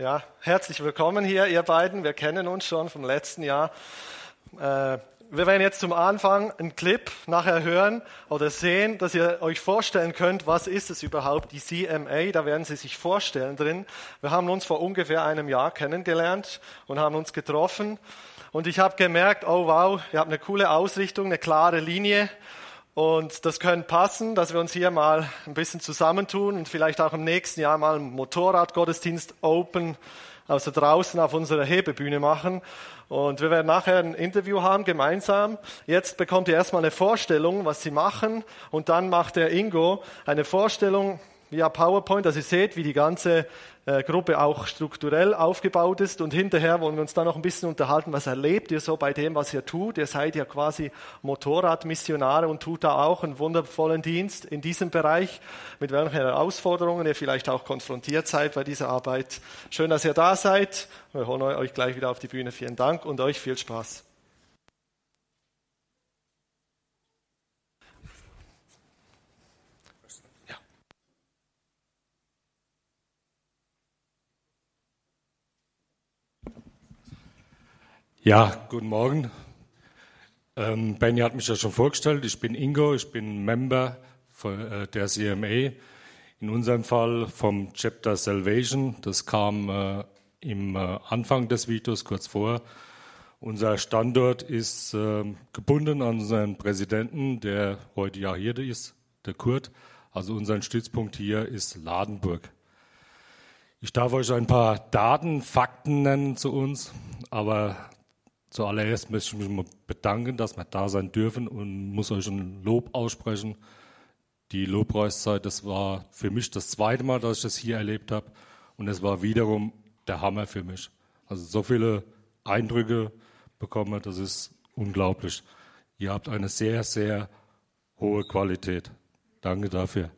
Ja, herzlich willkommen hier, ihr beiden. Wir kennen uns schon vom letzten Jahr. Äh, wir werden jetzt zum Anfang einen Clip nachher hören oder sehen, dass ihr euch vorstellen könnt, was ist es überhaupt, die CMA. Da werden Sie sich vorstellen drin. Wir haben uns vor ungefähr einem Jahr kennengelernt und haben uns getroffen. Und ich habe gemerkt, oh wow, ihr habt eine coole Ausrichtung, eine klare Linie. Und das könnte passen, dass wir uns hier mal ein bisschen zusammentun und vielleicht auch im nächsten Jahr mal einen Motorradgottesdienst open, also draußen auf unserer Hebebühne machen. Und wir werden nachher ein Interview haben gemeinsam. Jetzt bekommt ihr erstmal eine Vorstellung, was sie machen. Und dann macht der Ingo eine Vorstellung via PowerPoint, dass ihr seht, wie die ganze äh, Gruppe auch strukturell aufgebaut ist. Und hinterher wollen wir uns dann noch ein bisschen unterhalten, was erlebt ihr so bei dem, was ihr tut. Ihr seid ja quasi Motorradmissionare und tut da auch einen wundervollen Dienst in diesem Bereich, mit welchen Herausforderungen ihr vielleicht auch konfrontiert seid bei dieser Arbeit. Schön, dass ihr da seid. Wir holen euch gleich wieder auf die Bühne. Vielen Dank und euch viel Spaß. Ja, guten Morgen. Ähm, Benny hat mich ja schon vorgestellt. Ich bin Ingo, ich bin Member von, äh, der CMA. In unserem Fall vom Chapter Salvation. Das kam äh, im äh, Anfang des Videos kurz vor. Unser Standort ist äh, gebunden an unseren Präsidenten, der heute ja hier ist, der Kurt. Also unser Stützpunkt hier ist Ladenburg. Ich darf euch ein paar Daten, Fakten nennen zu uns, aber Zuallererst möchte ich mich bedanken, dass wir da sein dürfen und muss euch ein Lob aussprechen. Die Lobpreiszeit, das war für mich das zweite Mal, dass ich das hier erlebt habe und es war wiederum der Hammer für mich. Also so viele Eindrücke bekommen, das ist unglaublich. Ihr habt eine sehr, sehr hohe Qualität. Danke dafür.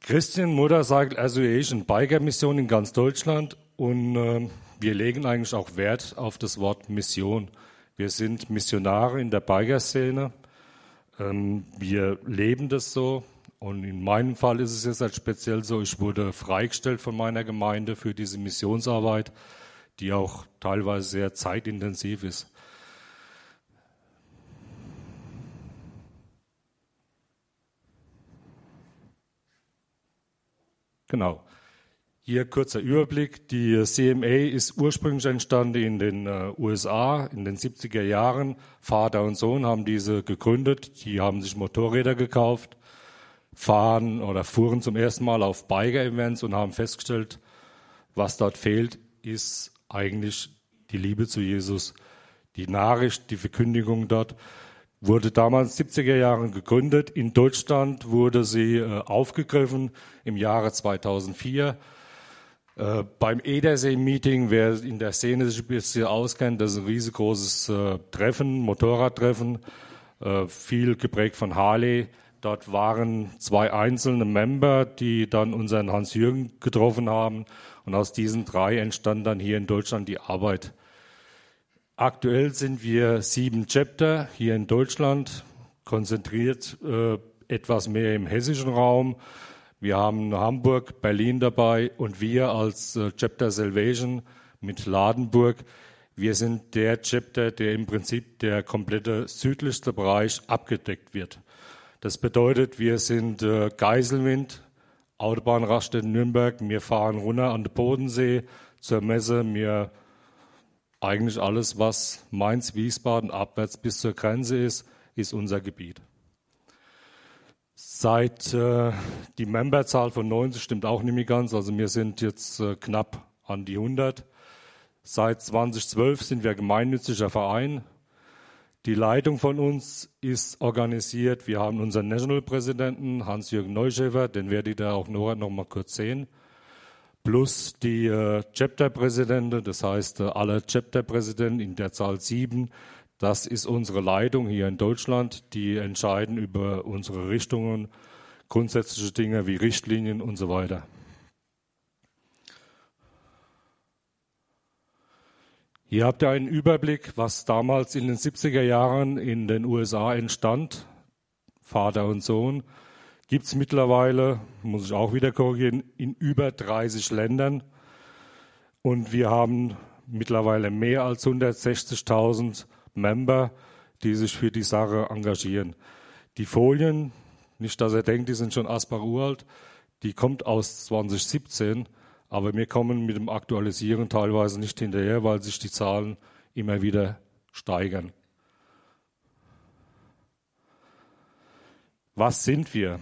Christian Motorcycle Association Biker Mission in ganz Deutschland und äh, wir legen eigentlich auch Wert auf das Wort Mission. Wir sind Missionare in der Biker-Szene. Ähm, wir leben das so. Und in meinem Fall ist es jetzt halt speziell so, ich wurde freigestellt von meiner Gemeinde für diese Missionsarbeit, die auch teilweise sehr zeitintensiv ist. Genau. Hier kurzer Überblick. Die CMA ist ursprünglich entstanden in den äh, USA in den 70er Jahren. Vater und Sohn haben diese gegründet. Die haben sich Motorräder gekauft, fahren oder fuhren zum ersten Mal auf Biker-Events und haben festgestellt, was dort fehlt, ist eigentlich die Liebe zu Jesus. Die Nachricht, die Verkündigung dort wurde damals 70er Jahren gegründet. In Deutschland wurde sie äh, aufgegriffen im Jahre 2004 äh, beim Edersee-Meeting, wer in der Szene sich ein bisschen auskennt, das ist ein riesengroßes äh, Treffen, Motorradtreffen, äh, viel geprägt von Harley. Dort waren zwei einzelne Member, die dann unseren Hans-Jürgen getroffen haben. Und aus diesen drei entstand dann hier in Deutschland die Arbeit. Aktuell sind wir sieben Chapter hier in Deutschland, konzentriert äh, etwas mehr im hessischen Raum. Wir haben Hamburg, Berlin dabei und wir als äh, Chapter Salvation mit Ladenburg. Wir sind der Chapter, der im Prinzip der komplette südlichste Bereich abgedeckt wird. Das bedeutet, wir sind äh, Geiselwind, Autobahnraststätte Nürnberg. Wir fahren runter an den Bodensee zur Messe. Wir eigentlich alles, was Mainz, Wiesbaden abwärts bis zur Grenze ist, ist unser Gebiet. Seit äh, die Memberzahl von 90 stimmt auch nicht mehr ganz, also wir sind jetzt äh, knapp an die 100. Seit 2012 sind wir gemeinnütziger Verein. Die Leitung von uns ist organisiert. Wir haben unseren National-Präsidenten Hans-Jürgen Neuschäfer, den werde ich da auch noch, noch mal kurz sehen. Plus die äh, Chapter-Präsidenten, das heißt äh, alle Chapter-Präsidenten in der Zahl sieben, das ist unsere Leitung hier in Deutschland. Die entscheiden über unsere Richtungen, grundsätzliche Dinge wie Richtlinien und so weiter. Hier habt ihr einen Überblick, was damals in den 70er Jahren in den USA entstand. Vater und Sohn gibt es mittlerweile, muss ich auch wieder korrigieren, in über 30 Ländern. Und wir haben mittlerweile mehr als 160.000 Member, die sich für die Sache engagieren. Die Folien, nicht dass er denkt, die sind schon Asbach uralt, die kommt aus 2017, aber wir kommen mit dem Aktualisieren teilweise nicht hinterher, weil sich die Zahlen immer wieder steigern. Was sind wir?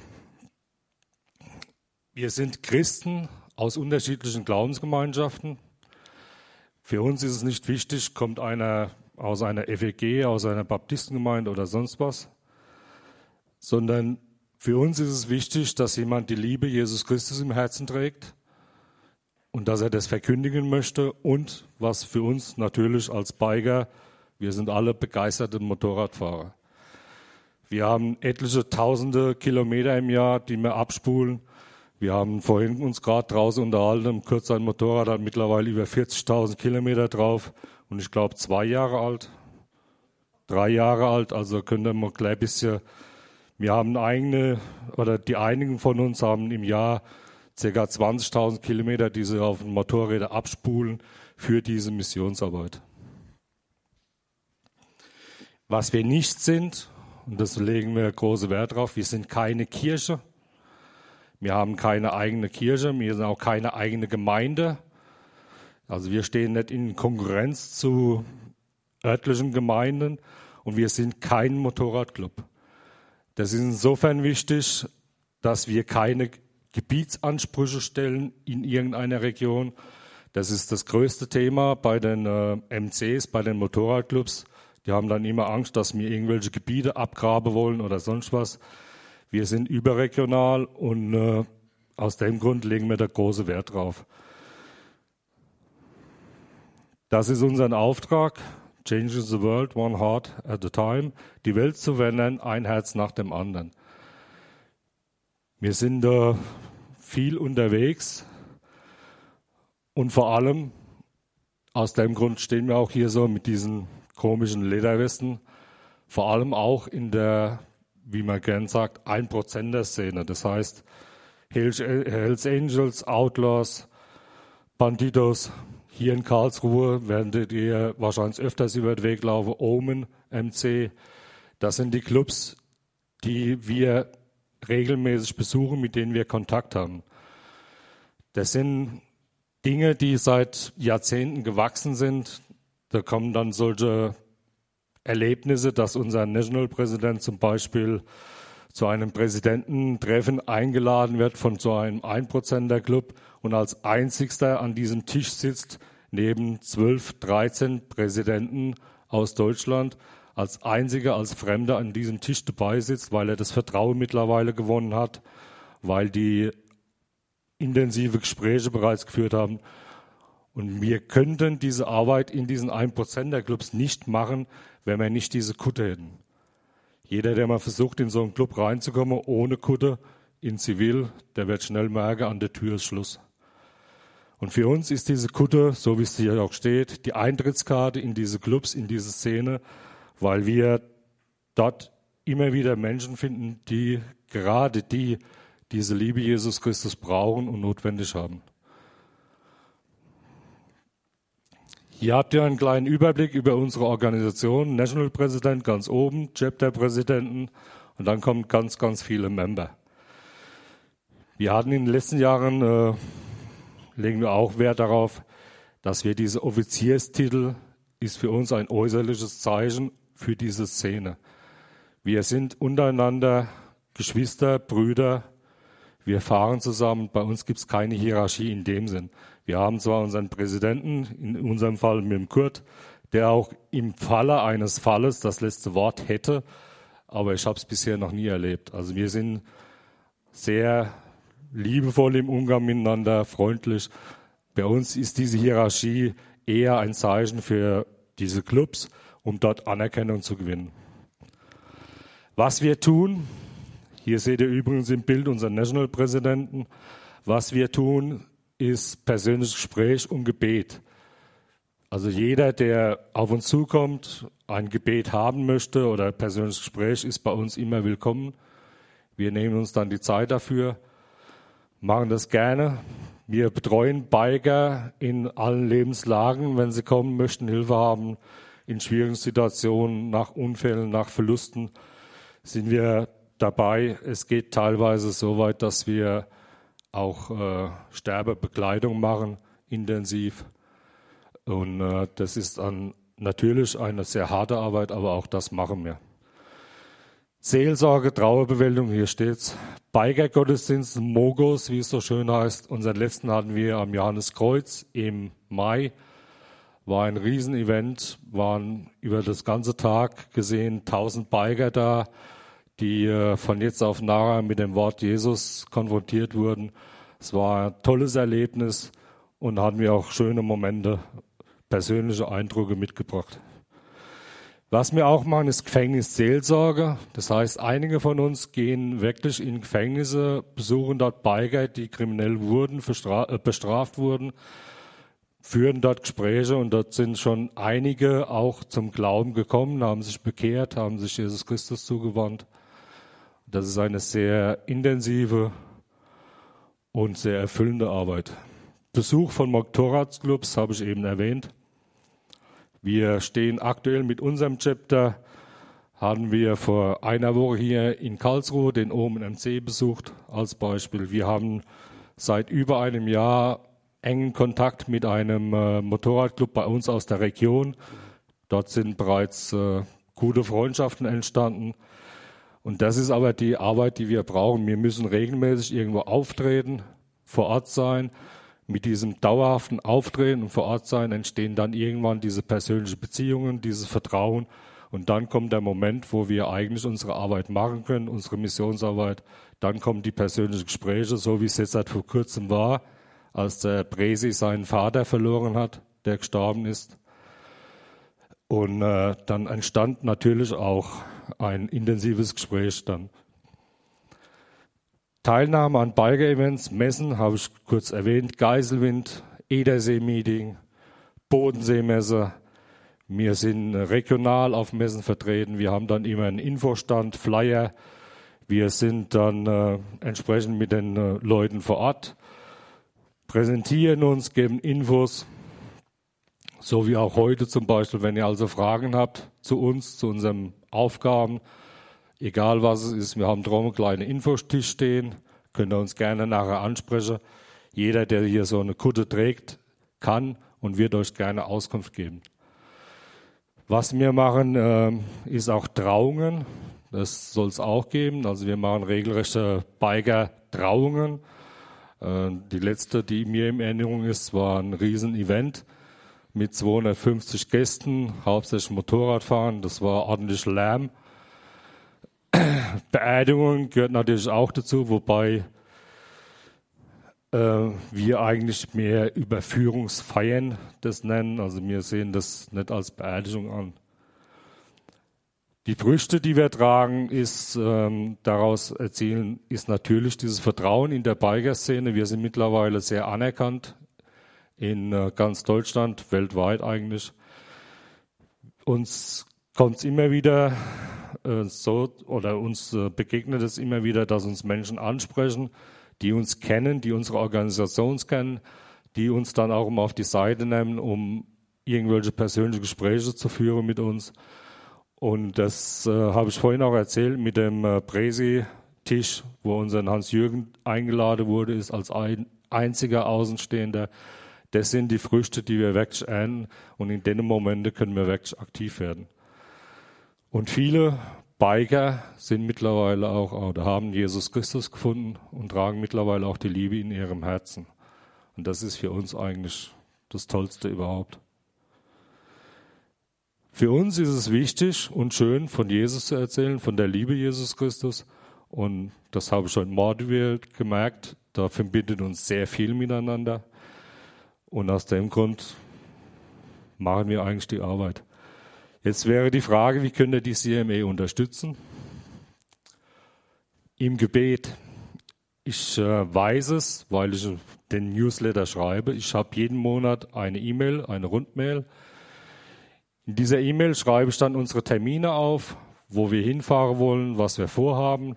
Wir sind Christen aus unterschiedlichen Glaubensgemeinschaften. Für uns ist es nicht wichtig, kommt einer aus einer FEG, aus einer Baptistengemeinde oder sonst was, sondern für uns ist es wichtig, dass jemand die Liebe Jesus Christus im Herzen trägt und dass er das verkündigen möchte und was für uns natürlich als Biker, wir sind alle begeisterte Motorradfahrer. Wir haben etliche tausende Kilometer im Jahr, die wir abspulen. Wir haben vorhin uns gerade draußen unterhalten, kurz ein Motorrad hat mittlerweile über 40.000 Kilometer drauf und ich glaube zwei Jahre alt, drei Jahre alt, also ihr mal gleich ein bisschen, wir haben eigene, oder die einigen von uns haben im Jahr ca. 20.000 Kilometer, die sie auf den Motorrädern abspulen für diese Missionsarbeit. Was wir nicht sind, und das legen wir große Wert drauf, wir sind keine Kirche. Wir haben keine eigene Kirche, wir sind auch keine eigene Gemeinde. Also wir stehen nicht in Konkurrenz zu örtlichen Gemeinden und wir sind kein Motorradclub. Das ist insofern wichtig, dass wir keine Gebietsansprüche stellen in irgendeiner Region. Das ist das größte Thema bei den äh, MCs, bei den Motorradclubs. Die haben dann immer Angst, dass wir irgendwelche Gebiete abgraben wollen oder sonst was. Wir sind überregional und äh, aus dem Grund legen wir da große Wert drauf. Das ist unser Auftrag, Changing the World One Heart at a Time, die Welt zu verändern, ein Herz nach dem anderen. Wir sind da viel unterwegs und vor allem aus dem Grund stehen wir auch hier so mit diesen komischen Lederwesten, vor allem auch in der, wie man gern sagt, ein der Szene. Das heißt Hells Angels, Outlaws, Bandidos, hier in Karlsruhe werdet ihr wahrscheinlich öfters über den Weg laufen. Omen, MC. Das sind die Clubs, die wir regelmäßig besuchen, mit denen wir Kontakt haben. Das sind Dinge, die seit Jahrzehnten gewachsen sind. Da kommen dann solche Erlebnisse, dass unser National-Präsident zum Beispiel zu einem Präsidententreffen eingeladen wird von so einem Einprozenter Club und als einzigster an diesem Tisch sitzt, neben zwölf, dreizehn Präsidenten aus Deutschland, als einziger, als Fremder an diesem Tisch dabei sitzt, weil er das Vertrauen mittlerweile gewonnen hat, weil die intensive Gespräche bereits geführt haben. Und wir könnten diese Arbeit in diesen 1% Clubs nicht machen, wenn wir nicht diese Kutte hätten. Jeder, der mal versucht, in so einen Club reinzukommen, ohne Kutte, in Zivil, der wird schnell merken, an der Tür ist Schluss. Und für uns ist diese Kutte, so wie es hier auch steht, die Eintrittskarte in diese Clubs, in diese Szene, weil wir dort immer wieder Menschen finden, die gerade die diese Liebe Jesus Christus brauchen und notwendig haben. Hier habt ihr einen kleinen Überblick über unsere Organisation. National Präsident ganz oben, Chapter Präsidenten und dann kommen ganz, ganz viele Member. Wir hatten in den letzten Jahren, äh, legen wir auch Wert darauf, dass wir diese Offizierstitel ist für uns ein äußerliches Zeichen für diese Szene. Wir sind untereinander Geschwister, Brüder, wir fahren zusammen, bei uns gibt es keine Hierarchie in dem Sinn. Wir haben zwar unseren Präsidenten, in unserem Fall mit dem Kurt, der auch im Falle eines Falles das letzte Wort hätte, aber ich habe es bisher noch nie erlebt. Also wir sind sehr liebevoll im Umgang miteinander, freundlich. Bei uns ist diese Hierarchie eher ein Zeichen für diese Clubs, um dort Anerkennung zu gewinnen. Was wir tun, hier seht ihr übrigens im Bild unseren National-Präsidenten, was wir tun, ist persönliches Gespräch und Gebet. Also jeder, der auf uns zukommt, ein Gebet haben möchte oder persönliches Gespräch, ist bei uns immer willkommen. Wir nehmen uns dann die Zeit dafür, machen das gerne. Wir betreuen Biker in allen Lebenslagen, wenn sie kommen möchten, Hilfe haben, in schwierigen Situationen, nach Unfällen, nach Verlusten, sind wir dabei. Es geht teilweise so weit, dass wir auch äh, Sterbebekleidung machen, intensiv. Und äh, das ist dann natürlich eine sehr harte Arbeit, aber auch das machen wir. Seelsorge, Trauerbewältigung, hier steht's. Biker-Gottesdienst, Mogos, wie es so schön heißt. Unseren letzten hatten wir am Johanneskreuz im Mai. War ein Riesenevent, waren über das ganze Tag gesehen 1000 Biker da, die äh, von jetzt auf nachher mit dem Wort Jesus konfrontiert wurden. Es war ein tolles Erlebnis und hatten wir auch schöne Momente, persönliche Eindrücke mitgebracht. Was wir auch machen, ist Gefängnisseelsorge. Das heißt, einige von uns gehen wirklich in Gefängnisse, besuchen dort Biker, die kriminell wurden, äh, bestraft wurden, führen dort Gespräche und dort sind schon einige auch zum Glauben gekommen, haben sich bekehrt, haben sich Jesus Christus zugewandt. Das ist eine sehr intensive und sehr erfüllende Arbeit. Besuch von Motorradclubs habe ich eben erwähnt. Wir stehen aktuell mit unserem Chapter, haben wir vor einer Woche hier in Karlsruhe den Omen MC besucht als Beispiel. Wir haben seit über einem Jahr engen Kontakt mit einem äh, Motorradclub bei uns aus der Region. Dort sind bereits äh, gute Freundschaften entstanden. Und das ist aber die Arbeit, die wir brauchen. Wir müssen regelmäßig irgendwo auftreten, vor Ort sein mit diesem dauerhaften Auftreten und vor Ort sein entstehen dann irgendwann diese persönlichen Beziehungen, dieses Vertrauen. Und dann kommt der Moment, wo wir eigentlich unsere Arbeit machen können, unsere Missionsarbeit. Dann kommen die persönlichen Gespräche, so wie es jetzt seit vor kurzem war, als der Presi seinen Vater verloren hat, der gestorben ist. Und äh, dann entstand natürlich auch ein intensives Gespräch dann. Teilnahme an Biker-Events, Messen, habe ich kurz erwähnt, Geiselwind, Edersee-Meeting, Bodensee-Messe. Wir sind regional auf Messen vertreten. Wir haben dann immer einen Infostand, Flyer. Wir sind dann äh, entsprechend mit den äh, Leuten vor Ort, präsentieren uns, geben Infos. So wie auch heute zum Beispiel, wenn ihr also Fragen habt zu uns, zu unseren Aufgaben, Egal was es ist, wir haben drum einen kleinen Infostisch stehen, könnt ihr uns gerne nachher ansprechen. Jeder, der hier so eine Kutte trägt, kann und wird euch gerne Auskunft geben. Was wir machen, äh, ist auch Trauungen. Das soll es auch geben. Also wir machen regelrechte Biker-Trauungen. Äh, die letzte, die mir in Erinnerung ist, war ein Riesenevent mit 250 Gästen, hauptsächlich Motorradfahren. Das war ordentlich Lärm. Beerdigung gehört natürlich auch dazu, wobei äh, wir eigentlich mehr Überführungsfeiern das nennen. Also wir sehen das nicht als Beerdigung an. Die Früchte, die wir tragen, ist ähm, daraus erzielen, ist natürlich dieses Vertrauen in der Biker-Szene. Wir sind mittlerweile sehr anerkannt in äh, ganz Deutschland, weltweit eigentlich. Uns kommt es immer wieder äh, so oder uns äh, begegnet es immer wieder, dass uns Menschen ansprechen, die uns kennen, die unsere Organisation kennen, die uns dann auch mal auf die Seite nehmen, um irgendwelche persönliche Gespräche zu führen mit uns. Und das äh, habe ich vorhin auch erzählt mit dem äh, Präsi-Tisch, wo unser Hans-Jürgen eingeladen wurde, ist als ein, einziger Außenstehender. Das sind die Früchte, die wir wirklich ernten und in den Momenten können wir wirklich aktiv werden. Und viele Biker sind mittlerweile auch, oder haben Jesus Christus gefunden und tragen mittlerweile auch die Liebe in ihrem Herzen. Und das ist für uns eigentlich das Tollste überhaupt. Für uns ist es wichtig und schön, von Jesus zu erzählen, von der Liebe Jesus Christus. Und das habe ich schon Mordwelt gemerkt. Da verbindet uns sehr viel miteinander. Und aus dem Grund machen wir eigentlich die Arbeit. Jetzt wäre die Frage, wie könnt ihr die CME unterstützen? Im Gebet. Ich äh, weiß es, weil ich den Newsletter schreibe. Ich habe jeden Monat eine E-Mail, eine Rundmail. In dieser E-Mail schreibe ich dann unsere Termine auf, wo wir hinfahren wollen, was wir vorhaben.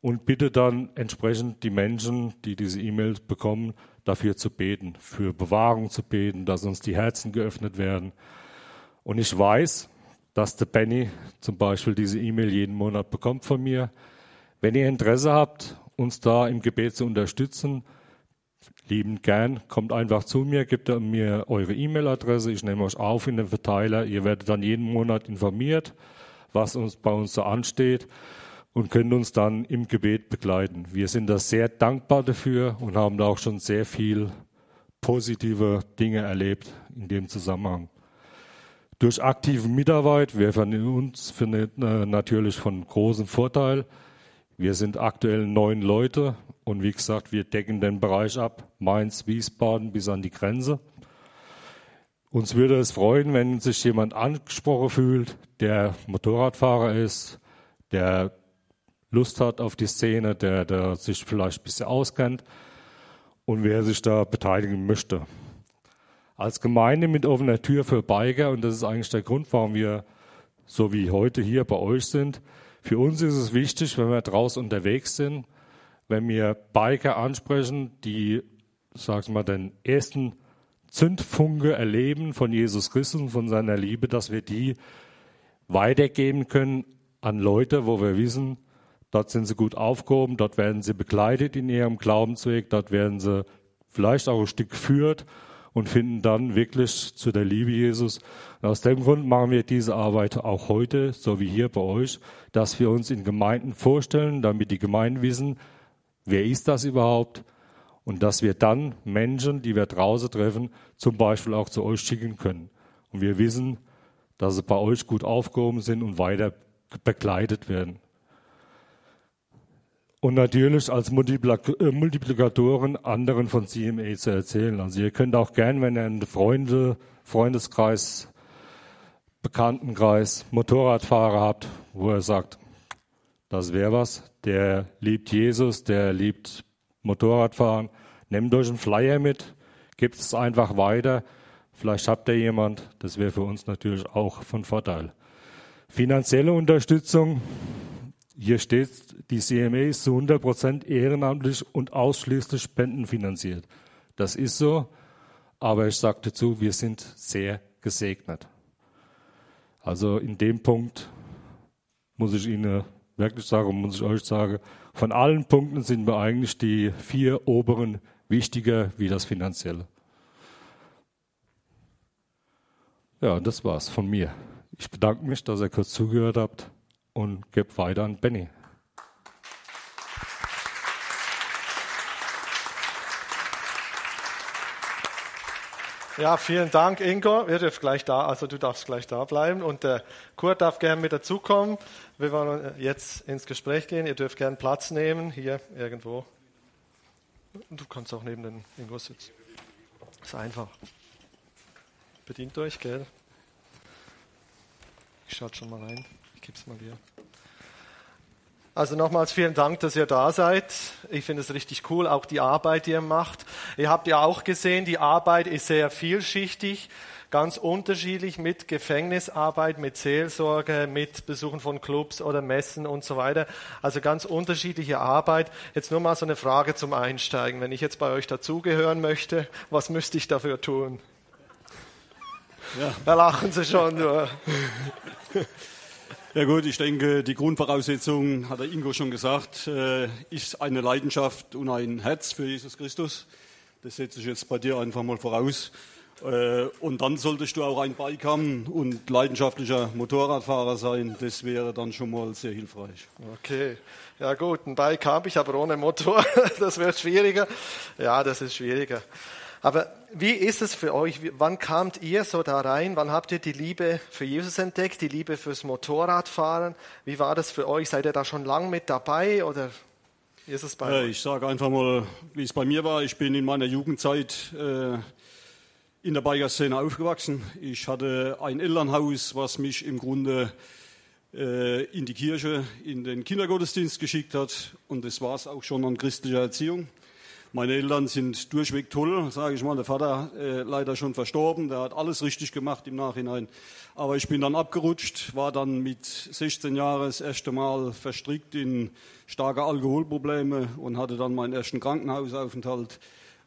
und bitte dann entsprechend die Menschen, die diese E-Mails bekommen, dafür zu beten, für Bewahrung zu beten, dass uns die Herzen geöffnet werden. Und ich weiß, dass der Benny zum Beispiel diese E-Mail jeden Monat bekommt von mir. Wenn ihr Interesse habt, uns da im Gebet zu unterstützen, liebend gern, kommt einfach zu mir, gebt mir eure E-Mail-Adresse, ich nehme euch auf in den Verteiler, ihr werdet dann jeden Monat informiert, was uns bei uns so ansteht und könnt uns dann im Gebet begleiten. Wir sind da sehr dankbar dafür und haben da auch schon sehr viel positive Dinge erlebt in dem Zusammenhang. Durch aktive Mitarbeit wäre von uns findet, äh, natürlich von großem Vorteil. Wir sind aktuell neun Leute und wie gesagt, wir decken den Bereich ab, Mainz, Wiesbaden bis an die Grenze. Uns würde es freuen, wenn sich jemand angesprochen fühlt, der Motorradfahrer ist, der Lust hat auf die Szene, der, der sich vielleicht ein bisschen auskennt und wer sich da beteiligen möchte. Als Gemeinde mit offener Tür für Biker, und das ist eigentlich der Grund, warum wir so wie heute hier bei euch sind, für uns ist es wichtig, wenn wir draußen unterwegs sind, wenn wir Biker ansprechen, die, sag mal, den ersten Zündfunke erleben von Jesus Christus und von seiner Liebe, dass wir die weitergeben können an Leute, wo wir wissen, Dort sind sie gut aufgehoben, dort werden sie begleitet in ihrem Glaubensweg, dort werden sie vielleicht auch ein Stück geführt und finden dann wirklich zu der Liebe Jesus. Und aus dem Grund machen wir diese Arbeit auch heute, so wie hier bei euch, dass wir uns in Gemeinden vorstellen, damit die Gemeinden wissen, wer ist das überhaupt und dass wir dann Menschen, die wir draußen treffen, zum Beispiel auch zu euch schicken können. Und wir wissen, dass sie bei euch gut aufgehoben sind und weiter begleitet werden und natürlich als äh, Multiplikatoren anderen von CMA zu erzählen. Also ihr könnt auch gern, wenn ihr einen Freunde, Freundeskreis, Bekanntenkreis, Motorradfahrer habt, wo er sagt, das wäre was, der liebt Jesus, der liebt Motorradfahren, nehmt euch einen Flyer mit, gebt es einfach weiter. Vielleicht habt ihr jemand, das wäre für uns natürlich auch von Vorteil. Finanzielle Unterstützung, hier steht, die CMA ist zu 100 Prozent ehrenamtlich und ausschließlich spendenfinanziert. Das ist so, aber ich sage dazu, wir sind sehr gesegnet. Also in dem Punkt muss ich Ihnen wirklich sagen, muss ich euch sagen, von allen Punkten sind mir eigentlich die vier oberen wichtiger wie das Finanzielle. Ja, das war's von mir. Ich bedanke mich, dass ihr kurz zugehört habt und gebe weiter an Benny. Ja, vielen Dank, Ingo. Wir dürfen gleich da, also du darfst gleich da bleiben und der Kurt darf gerne mit dazukommen. Wir wollen jetzt ins Gespräch gehen. Ihr dürft gerne Platz nehmen, hier irgendwo. Du kannst auch neben den Ingo sitzen. Ist einfach. Bedient euch, gell? Ich schaue schon mal rein. Es mal dir. Also nochmals vielen Dank, dass ihr da seid. Ich finde es richtig cool, auch die Arbeit, die ihr macht. Ihr habt ja auch gesehen, die Arbeit ist sehr vielschichtig, ganz unterschiedlich mit Gefängnisarbeit, mit Seelsorge, mit Besuchen von Clubs oder Messen und so weiter. Also ganz unterschiedliche Arbeit. Jetzt nur mal so eine Frage zum Einsteigen. Wenn ich jetzt bei euch dazugehören möchte, was müsste ich dafür tun? Ja. Da lachen sie schon nur. Ja gut, ich denke, die Grundvoraussetzung, hat der Ingo schon gesagt, äh, ist eine Leidenschaft und ein Herz für Jesus Christus. Das setze ich jetzt bei dir einfach mal voraus. Äh, und dann solltest du auch ein Bike haben und leidenschaftlicher Motorradfahrer sein. Das wäre dann schon mal sehr hilfreich. Okay, ja gut, ein Bike habe ich, aber ohne Motor, das wird schwieriger. Ja, das ist schwieriger. Aber wie ist es für euch? Wann kamt ihr so da rein? Wann habt ihr die Liebe für Jesus entdeckt, die Liebe fürs Motorradfahren? Wie war das für euch? Seid ihr da schon lang mit dabei oder wie ist es bei euch? Ich sage einfach mal, wie es bei mir war. Ich bin in meiner Jugendzeit äh, in der Biker-Szene aufgewachsen. Ich hatte ein Elternhaus, was mich im Grunde äh, in die Kirche, in den Kindergottesdienst geschickt hat. Und das war es auch schon an christlicher Erziehung. Meine Eltern sind durchweg toll, sage ich mal. Der Vater äh, leider schon verstorben, der hat alles richtig gemacht im Nachhinein. Aber ich bin dann abgerutscht, war dann mit 16 Jahren das erste Mal verstrickt in starke Alkoholprobleme und hatte dann meinen ersten Krankenhausaufenthalt.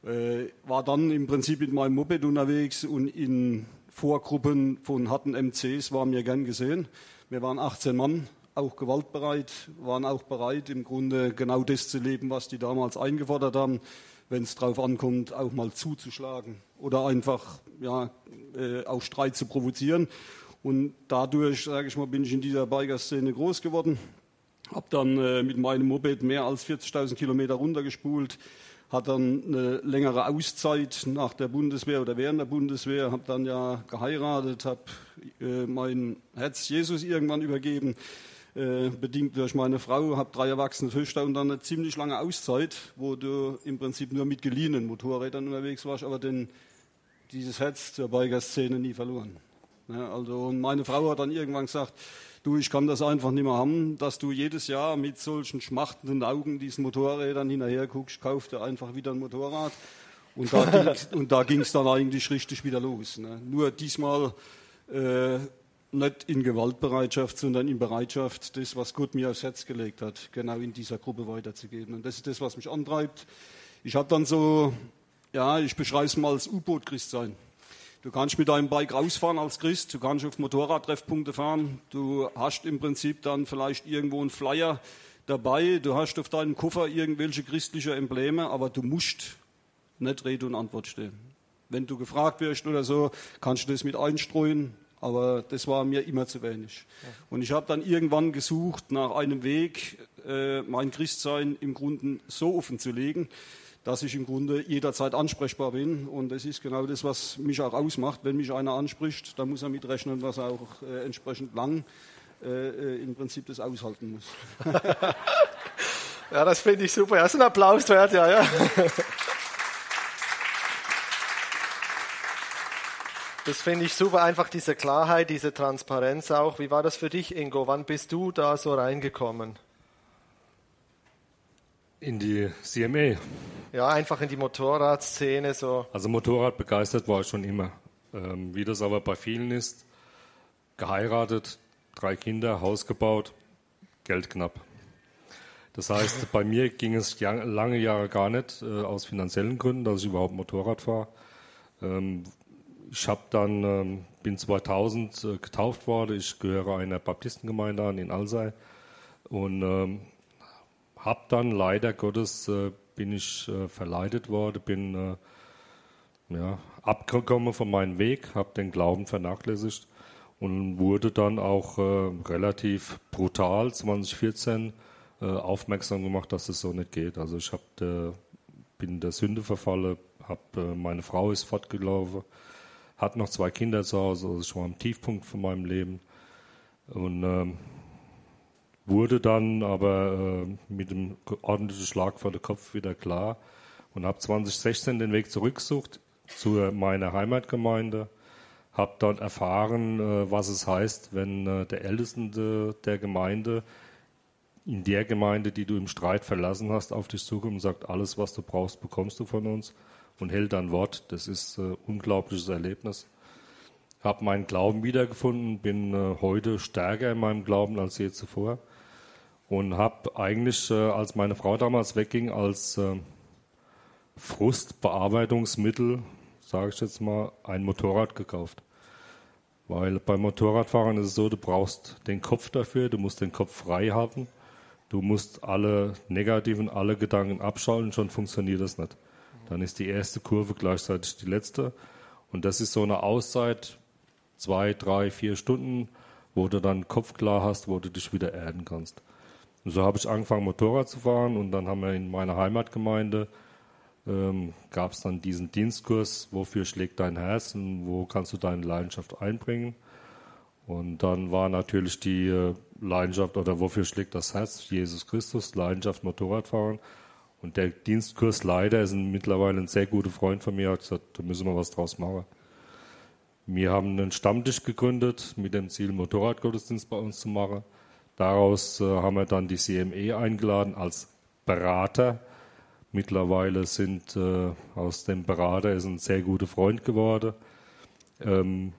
Äh, war dann im Prinzip mit meinem Moped unterwegs und in Vorgruppen von harten MCs war mir gern gesehen. Wir waren 18 Mann, auch gewaltbereit, waren auch bereit, im Grunde genau das zu leben, was die damals eingefordert haben, wenn es darauf ankommt, auch mal zuzuschlagen oder einfach ja, äh, auch Streit zu provozieren. Und dadurch, sage ich mal, bin ich in dieser Biker-Szene groß geworden. Habe dann äh, mit meinem Moped mehr als 40.000 Kilometer runtergespult, hat dann eine längere Auszeit nach der Bundeswehr oder während der Bundeswehr, habe dann ja geheiratet, habe äh, mein Herz Jesus irgendwann übergeben, äh, bedingt durch meine Frau, habe drei erwachsene Töchter und dann eine ziemlich lange Auszeit, wo du im Prinzip nur mit geliehenen Motorrädern unterwegs warst, aber den, dieses Herz zur Biker-Szene nie verloren. Ja, also meine Frau hat dann irgendwann gesagt, du, ich kann das einfach nicht mehr haben, dass du jedes Jahr mit solchen schmachtenden Augen diesen Motorrädern hinterher guckst, kauf dir einfach wieder ein Motorrad. Und da ging es dann eigentlich richtig wieder los. Ne? Nur diesmal äh, nicht in Gewaltbereitschaft, sondern in Bereitschaft, das, was Gott mir aufs Herz gelegt hat, genau in dieser Gruppe weiterzugeben. Und das ist das, was mich antreibt. Ich habe dann so, ja, ich beschreibe es mal als U-Boot-Christ sein. Du kannst mit deinem Bike rausfahren als Christ, du kannst auf Motorradtreffpunkte fahren, du hast im Prinzip dann vielleicht irgendwo einen Flyer dabei, du hast auf deinem Koffer irgendwelche christliche Embleme, aber du musst nicht Rede und Antwort stehen. Wenn du gefragt wirst oder so, kannst du das mit einstreuen, aber das war mir immer zu wenig. Und ich habe dann irgendwann gesucht nach einem Weg, äh, mein Christsein im Grunde so offen zu legen, dass ich im Grunde jederzeit ansprechbar bin. Und das ist genau das, was mich auch ausmacht. Wenn mich einer anspricht, dann muss er mitrechnen, dass er auch äh, entsprechend lang äh, äh im Prinzip das aushalten muss. ja, das finde ich super. Das ist ein Applaus wert, ja, ja. Das finde ich super, einfach diese Klarheit, diese Transparenz auch. Wie war das für dich, Ingo? Wann bist du da so reingekommen? In die CMA. Ja, einfach in die Motorradszene so. Also Motorrad begeistert war ich schon immer. Ähm, wie das aber bei vielen ist, geheiratet, drei Kinder, Haus gebaut, Geld knapp. Das heißt, bei mir ging es lange Jahre gar nicht äh, aus finanziellen Gründen, dass ich überhaupt Motorrad fahre. Ähm, ich habe dann ähm, bin 2000 äh, getauft worden. Ich gehöre einer Baptistengemeinde an in Alsei und ähm, habe dann leider Gottes äh, bin ich äh, verleitet worden, bin äh, ja, abgekommen von meinem Weg, habe den Glauben vernachlässigt und wurde dann auch äh, relativ brutal 2014 äh, aufmerksam gemacht, dass es so nicht geht. Also ich hab, bin der Sünde verfallen, hab, meine Frau ist fortgelaufen, hat noch zwei Kinder zu Hause, also war am Tiefpunkt von meinem Leben. Und ähm, wurde dann aber äh, mit einem ordentlichen Schlag vor den Kopf wieder klar und habe 2016 den Weg zurückgesucht zu meiner Heimatgemeinde, habe dort erfahren, äh, was es heißt, wenn äh, der Älteste der Gemeinde in der Gemeinde, die du im Streit verlassen hast, auf dich zukommt und sagt, alles, was du brauchst, bekommst du von uns und hält dein Wort. Das ist ein äh, unglaubliches Erlebnis habe meinen Glauben wiedergefunden, bin äh, heute stärker in meinem Glauben als je zuvor und habe eigentlich, äh, als meine Frau damals wegging, als Frustbearbeitungsmittel, sage ich jetzt mal, ein Motorrad gekauft. Weil beim Motorradfahren ist es so, du brauchst den Kopf dafür, du musst den Kopf frei haben, du musst alle negativen, alle Gedanken abschalten, schon funktioniert das nicht. Dann ist die erste Kurve gleichzeitig die letzte. Und das ist so eine Auszeit, zwei, drei, vier Stunden, wo du dann Kopf klar hast, wo du dich wieder erden kannst. Und so habe ich angefangen, Motorrad zu fahren und dann haben wir in meiner Heimatgemeinde ähm, gab es dann diesen Dienstkurs, wofür schlägt dein Herz und wo kannst du deine Leidenschaft einbringen. Und dann war natürlich die äh, Leidenschaft oder wofür schlägt das Herz? Jesus Christus, Leidenschaft Motorradfahren. Und der Dienstkursleiter ist ein, mittlerweile ein sehr guter Freund von mir, hat gesagt, da müssen wir was draus machen. Wir haben einen Stammtisch gegründet mit dem Ziel, Motorradgottesdienst bei uns zu machen. Daraus äh, haben wir dann die CME eingeladen als Berater Mittlerweile sind äh, aus dem Berater ist ein sehr guter Freund geworden. Ähm,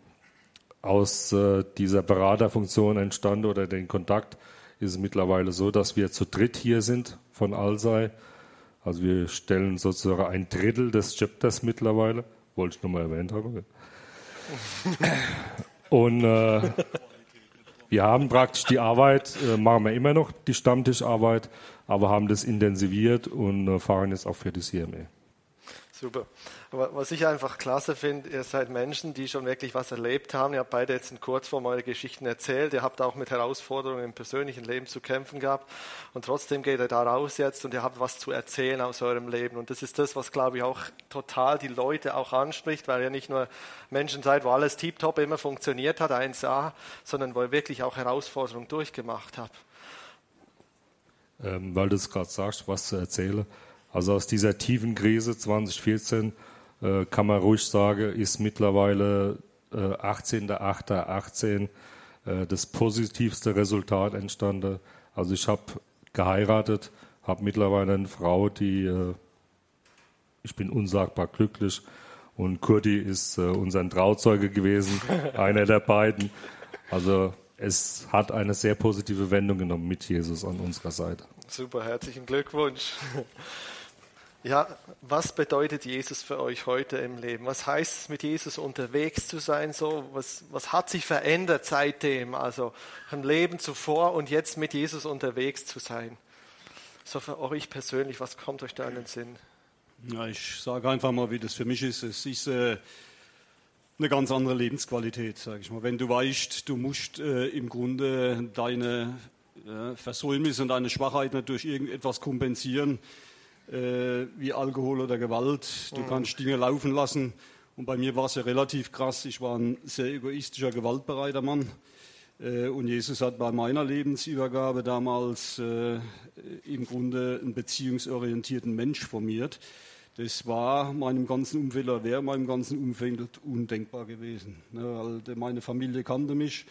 aus äh, dieser Beraterfunktion entstanden oder den Kontakt ist es mittlerweile so, dass wir zu dritt hier sind von Alsei. Also wir stellen sozusagen ein Drittel des Chapters mittlerweile. Wollte ich nur mal erwähnt haben. Und äh, wir haben praktisch die Arbeit, äh, machen wir immer noch die Stammtischarbeit, aber haben das intensiviert und äh, fahren jetzt auch für die CME. Super. Aber was ich einfach klasse finde, ihr seid Menschen, die schon wirklich was erlebt haben. Ihr habt beide jetzt in Kurzform eure Geschichten erzählt. Ihr habt auch mit Herausforderungen im persönlichen Leben zu kämpfen gehabt. Und trotzdem geht ihr da raus jetzt und ihr habt was zu erzählen aus eurem Leben. Und das ist das, was, glaube ich, auch total die Leute auch anspricht, weil ihr nicht nur Menschen seid, wo alles tiptop immer funktioniert hat, 1A, sondern wo ihr wirklich auch Herausforderungen durchgemacht habt. Ähm, weil du es gerade sagst, was zu erzählen. Also aus dieser tiefen Krise 2014 äh, kann man ruhig sagen, ist mittlerweile äh, 18.08.18 äh, das positivste Resultat entstanden. Also ich habe geheiratet, habe mittlerweile eine Frau, die äh, ich bin unsagbar glücklich und Kurti ist äh, unser Trauzeuge gewesen, einer der beiden. Also es hat eine sehr positive Wendung genommen mit Jesus an unserer Seite. Super, herzlichen Glückwunsch. Ja, was bedeutet Jesus für euch heute im Leben? Was heißt es, mit Jesus unterwegs zu sein? So, was, was hat sich verändert seitdem? Also im Leben zuvor und jetzt mit Jesus unterwegs zu sein. So für euch persönlich, was kommt euch da in den Sinn? Ja, ich sage einfach mal, wie das für mich ist. Es ist äh, eine ganz andere Lebensqualität, sage ich mal. Wenn du weißt, du musst äh, im Grunde deine äh, Versäumnisse und deine Schwachheiten durch irgendetwas kompensieren, äh, wie Alkohol oder Gewalt. Du mhm. kannst Dinge laufen lassen. Und bei mir war es ja relativ krass. Ich war ein sehr egoistischer, gewaltbereiter Mann. Äh, und Jesus hat bei meiner Lebensübergabe damals äh, im Grunde einen beziehungsorientierten Mensch formiert. Das war meinem ganzen Umfeld oder wäre meinem ganzen Umfeld undenkbar gewesen. Ne, meine Familie kannte mich.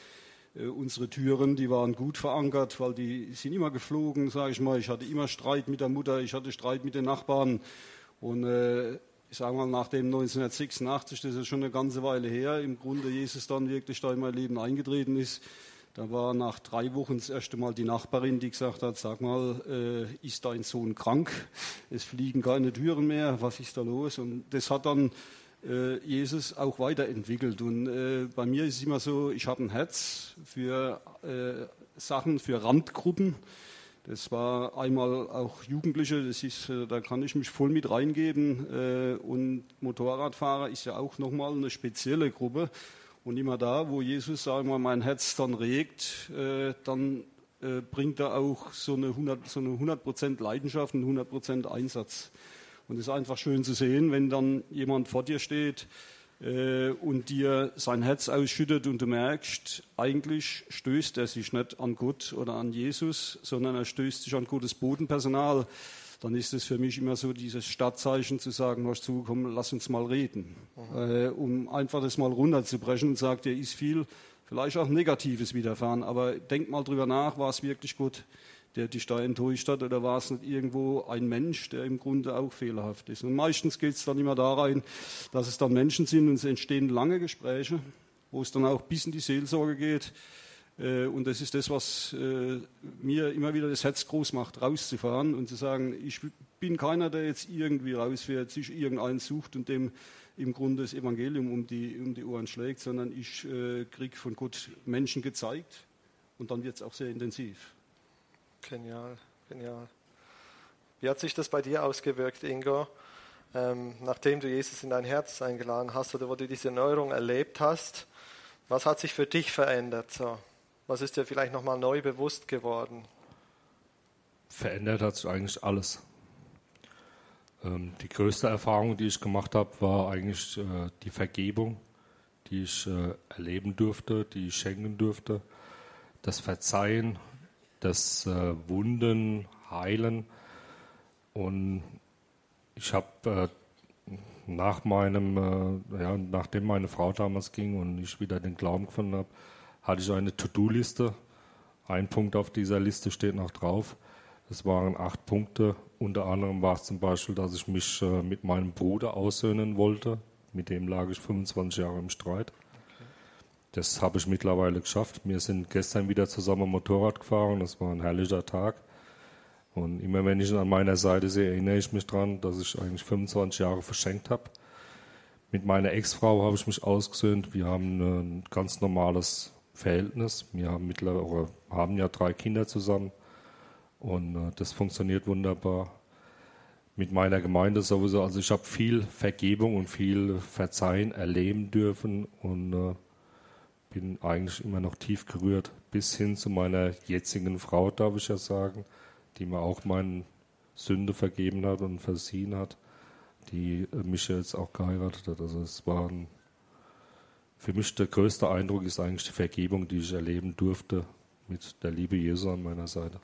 Äh, unsere Türen, die waren gut verankert, weil die sind immer geflogen, sage ich mal. Ich hatte immer Streit mit der Mutter, ich hatte Streit mit den Nachbarn. Und äh, ich sage mal, nach dem 1986, das ist schon eine ganze Weile her, im Grunde Jesus dann wirklich da in mein Leben eingetreten ist. Da war nach drei Wochen das erste Mal die Nachbarin, die gesagt hat, sag mal, äh, ist dein Sohn krank? Es fliegen keine Türen mehr, was ist da los? Und das hat dann äh, Jesus auch weiterentwickelt. Und äh, bei mir ist es immer so, ich habe ein Herz für äh, Sachen, für Randgruppen. Das war einmal auch Jugendliche, das ist, äh, da kann ich mich voll mit reingeben. Äh, und Motorradfahrer ist ja auch nochmal eine spezielle Gruppe. Und immer da, wo Jesus, sagen wir, mein Herz dann regt, dann bringt er auch so eine 100, so eine 100% Leidenschaft, einen 100% Einsatz. Und es ist einfach schön zu sehen, wenn dann jemand vor dir steht äh, und dir sein Herz ausschüttet und du merkst, eigentlich stößt er sich nicht an Gott oder an Jesus, sondern er stößt sich an Gottes Bodenpersonal. Dann ist es für mich immer so dieses Stadtzeichen zu sagen, hörst zu, komm, lass uns mal reden. Äh, um einfach das mal runterzubrechen und sagt, dir ist viel, vielleicht auch Negatives widerfahren, aber denk mal drüber nach, war es wirklich gut der dich da enttäuscht hat, oder war es nicht irgendwo ein Mensch, der im Grunde auch fehlerhaft ist? Und meistens geht es dann immer da rein, dass es dann Menschen sind und es entstehen lange Gespräche, wo es dann auch bis in die Seelsorge geht. Äh, und das ist das, was äh, mir immer wieder das Herz groß macht, rauszufahren und zu sagen, ich bin keiner, der jetzt irgendwie rausfährt, sich irgendeinen sucht und dem im Grunde das Evangelium um die, um die Ohren schlägt, sondern ich äh, kriege von Gott Menschen gezeigt und dann wird es auch sehr intensiv. Genial, genial. Wie hat sich das bei dir ausgewirkt, Ingo? Ähm, nachdem du Jesus in dein Herz eingeladen hast oder wo du diese Neuerung erlebt hast, was hat sich für dich verändert? So? Was ist dir vielleicht nochmal neu bewusst geworden? Verändert hat sich eigentlich alles. Ähm, die größte Erfahrung, die ich gemacht habe, war eigentlich äh, die Vergebung, die ich äh, erleben durfte, die ich schenken durfte. Das Verzeihen, das äh, Wunden heilen. Und ich habe äh, nach meinem, äh, ja, nachdem meine Frau damals ging und ich wieder den Glauben gefunden habe, hatte ich eine To-Do-Liste. Ein Punkt auf dieser Liste steht noch drauf. Es waren acht Punkte. Unter anderem war es zum Beispiel, dass ich mich äh, mit meinem Bruder aussöhnen wollte. Mit dem lag ich 25 Jahre im Streit. Das habe ich mittlerweile geschafft. Wir sind gestern wieder zusammen Motorrad gefahren. Das war ein herrlicher Tag. Und immer wenn ich ihn an meiner Seite sehe, erinnere ich mich daran, dass ich eigentlich 25 Jahre verschenkt habe. Mit meiner Ex-Frau habe ich mich ausgesöhnt. Wir haben ein ganz normales Verhältnis. Wir haben mittlerweile haben ja drei Kinder zusammen und äh, das funktioniert wunderbar. Mit meiner Gemeinde sowieso. Also ich habe viel Vergebung und viel Verzeihen erleben dürfen und äh, bin eigentlich immer noch tief gerührt, bis hin zu meiner jetzigen Frau, darf ich ja sagen, die mir auch meine Sünde vergeben hat und versiehen hat, die äh, mich jetzt auch geheiratet hat. Also es war ein, für mich der größte Eindruck ist eigentlich die Vergebung, die ich erleben durfte mit der Liebe Jesu an meiner Seite.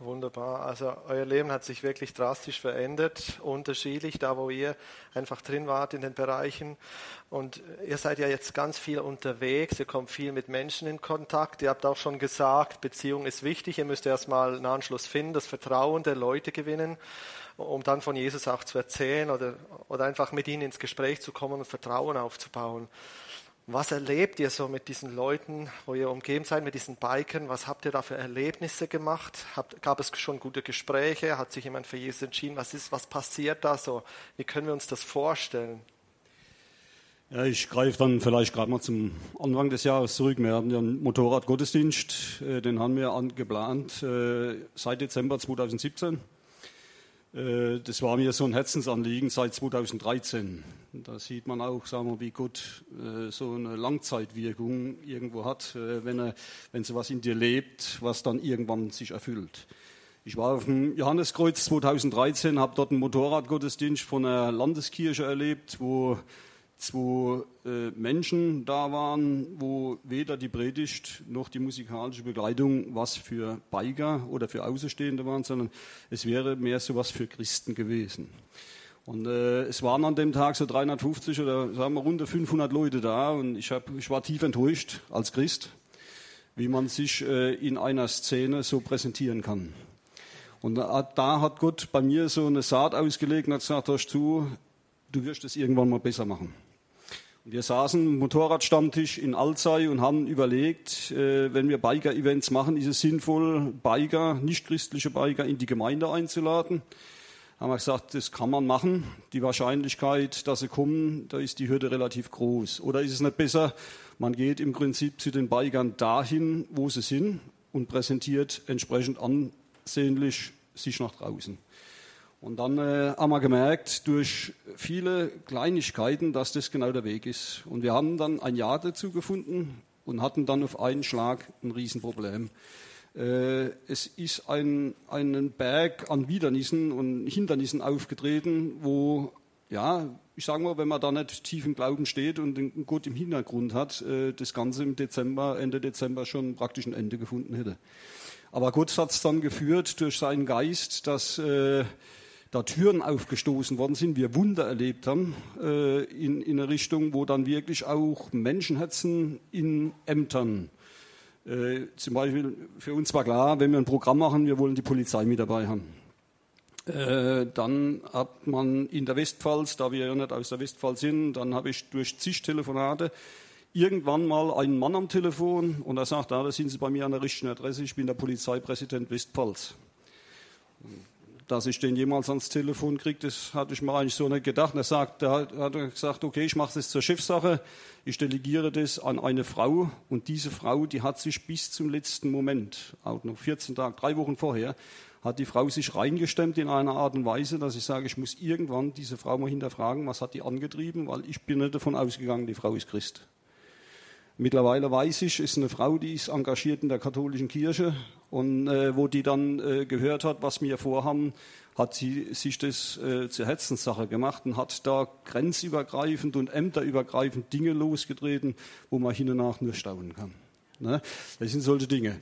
Wunderbar. Also euer Leben hat sich wirklich drastisch verändert, unterschiedlich, da wo ihr einfach drin wart in den Bereichen. Und ihr seid ja jetzt ganz viel unterwegs, ihr kommt viel mit Menschen in Kontakt. Ihr habt auch schon gesagt, Beziehung ist wichtig. Ihr müsst erstmal einen Anschluss finden, das Vertrauen der Leute gewinnen, um dann von Jesus auch zu erzählen oder, oder einfach mit ihnen ins Gespräch zu kommen und Vertrauen aufzubauen. Was erlebt ihr so mit diesen Leuten, wo ihr umgeben seid, mit diesen Bikern? Was habt ihr da für Erlebnisse gemacht? Habt, gab es schon gute Gespräche? Hat sich jemand für Jesus entschieden? Was ist, was passiert da so? Wie können wir uns das vorstellen? Ja, ich greife dann vielleicht gerade mal zum Anfang des Jahres zurück. Wir hatten ja einen Motorradgottesdienst, äh, den haben wir geplant äh, seit Dezember 2017. Äh, das war mir so ein Herzensanliegen seit 2013. Da sieht man auch, sagen wir, wie gut äh, so eine Langzeitwirkung irgendwo hat, äh, wenn, er, wenn so was in dir lebt, was dann irgendwann sich erfüllt. Ich war auf dem Johanneskreuz 2013, habe dort einen Motorradgottesdienst von der Landeskirche erlebt, wo zwei äh, Menschen da waren, wo weder die Predigt noch die musikalische Begleitung was für Biker oder für Außenstehende waren, sondern es wäre mehr so was für Christen gewesen. Und äh, es waren an dem Tag so 350 oder sagen wir rund 500 Leute da und ich, hab, ich war tief enttäuscht als Christ, wie man sich äh, in einer Szene so präsentieren kann. Und da, da, hat Gott bei mir so eine Saat ausgelegt und hat gesagt, hörst zu, du wirst es irgendwann mal besser machen. Wir saßen am Motorradstammtisch in Alzey und haben überlegt, äh, wenn wir Biker-Events machen, ist es sinnvoll, Biker, nicht-christliche Biker in die Gemeinde einzuladen. Haben wir gesagt, das kann man machen. Die Wahrscheinlichkeit, dass sie kommen, da ist die Hürde relativ groß. Oder ist es nicht besser, man geht im Prinzip zu den Bikern dahin, wo sie sind und präsentiert entsprechend ansehnlich sich nach draußen. Und dann äh, haben wir gemerkt, durch viele Kleinigkeiten, dass das genau der Weg ist. Und wir haben dann ein Ja dazu gefunden und hatten dann auf einen Schlag ein Riesenproblem. Äh, es ist ein, ein Berg an Widernissen und Hindernissen aufgetreten, wo, ja, ich sage mal, wenn man da nicht tief im Glauben steht und einen Gott im Hintergrund hat, äh, das Ganze im Dezember, Ende Dezember schon praktisch ein Ende gefunden hätte. Aber Gott hat es dann geführt durch seinen Geist, dass äh, da Türen aufgestoßen worden sind, wir Wunder erlebt haben äh, in, in eine Richtung, wo dann wirklich auch Menschenherzen in Ämtern, äh, zum Beispiel für uns war klar, wenn wir ein Programm machen, wir wollen die Polizei mit dabei haben. Äh, dann hat man in der Westpfalz, da wir ja nicht aus der Westpfalz sind, dann habe ich durch zig Telefonate irgendwann mal einen Mann am Telefon und er sagt, ah, da sind Sie bei mir an der richtigen Adresse, ich bin der Polizeipräsident Westpfalz dass ich den jemals ans Telefon kriege, das hatte ich mir eigentlich so nicht gedacht. er sagt, er hat, hat gesagt, okay, ich mache es zur Chefsache, ich delegiere das an eine Frau und diese Frau, die hat sich bis zum letzten Moment, auch noch 14 Tage, drei Wochen vorher, hat die Frau sich reingestemmt in einer Art und Weise, dass ich sage, ich muss irgendwann diese Frau mal hinterfragen, was hat die angetrieben, weil ich bin nicht davon ausgegangen, die Frau ist Christ. Mittlerweile weiß ich, ist eine Frau, die ist engagiert in der katholischen Kirche und äh, wo die dann äh, gehört hat, was wir vorhaben, hat sie sich das äh, zur Herzenssache gemacht und hat da grenzübergreifend und ämterübergreifend Dinge losgetreten, wo man hin und nach nur staunen kann. Ne? Das sind solche Dinge.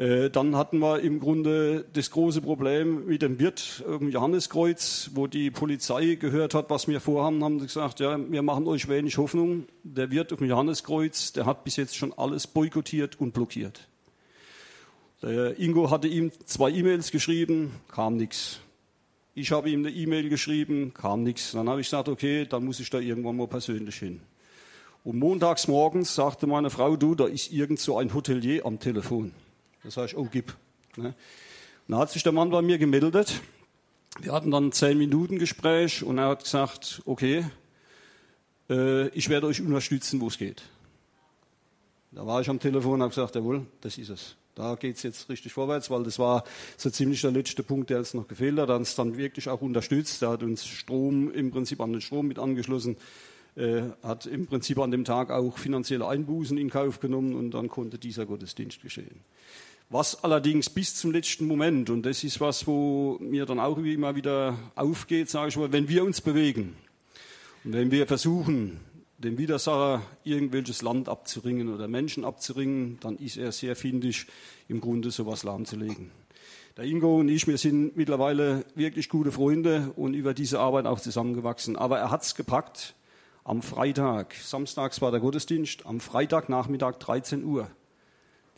Äh, dann hatten wir im Grunde das große Problem mit dem Wirt im Johanneskreuz, wo die Polizei gehört hat, was wir vorhaben, haben sie gesagt, ja, wir machen euch wenig Hoffnung. Der Wirt dem Johanneskreuz, der hat bis jetzt schon alles boykottiert und blockiert. Der Ingo hatte ihm zwei E-Mails geschrieben, kam nichts. Ich habe ihm eine E-Mail geschrieben, kam nichts. Dann habe ich gesagt, okay, dann muss ich da irgendwann mal persönlich hin. Und montags morgens sagte meine Frau, du, da ist irgend so ein Hotelier am Telefon. Das ich, oh, gib. Ne? Dann hat sich der Mann bei mir gemeldet. Wir hatten dann ein zehn Minuten Gespräch und er hat gesagt, okay, äh, ich werde euch unterstützen, wo es geht. Da war ich am Telefon und habe gesagt, jawohl, das ist es. Da geht es jetzt richtig vorwärts, weil das war so ziemlich der letzte Punkt, der uns noch gefehlt hat. Er hat uns dann wirklich auch unterstützt. Er hat uns Strom im Prinzip an den Strom mit angeschlossen, äh, hat im Prinzip an dem Tag auch finanzielle Einbußen in Kauf genommen und dann konnte dieser Gottesdienst geschehen. Was allerdings bis zum letzten Moment, und das ist was, wo mir dann auch immer wieder aufgeht, sage ich mal, wenn wir uns bewegen und wenn wir versuchen, dem Widersacher irgendwelches Land abzuringen oder Menschen abzuringen, dann ist er sehr findig, im Grunde sowas lahmzulegen. Der Ingo und ich, wir sind mittlerweile wirklich gute Freunde und über diese Arbeit auch zusammengewachsen. Aber er hat es gepackt am Freitag, samstags war der Gottesdienst, am Freitagnachmittag 13 Uhr,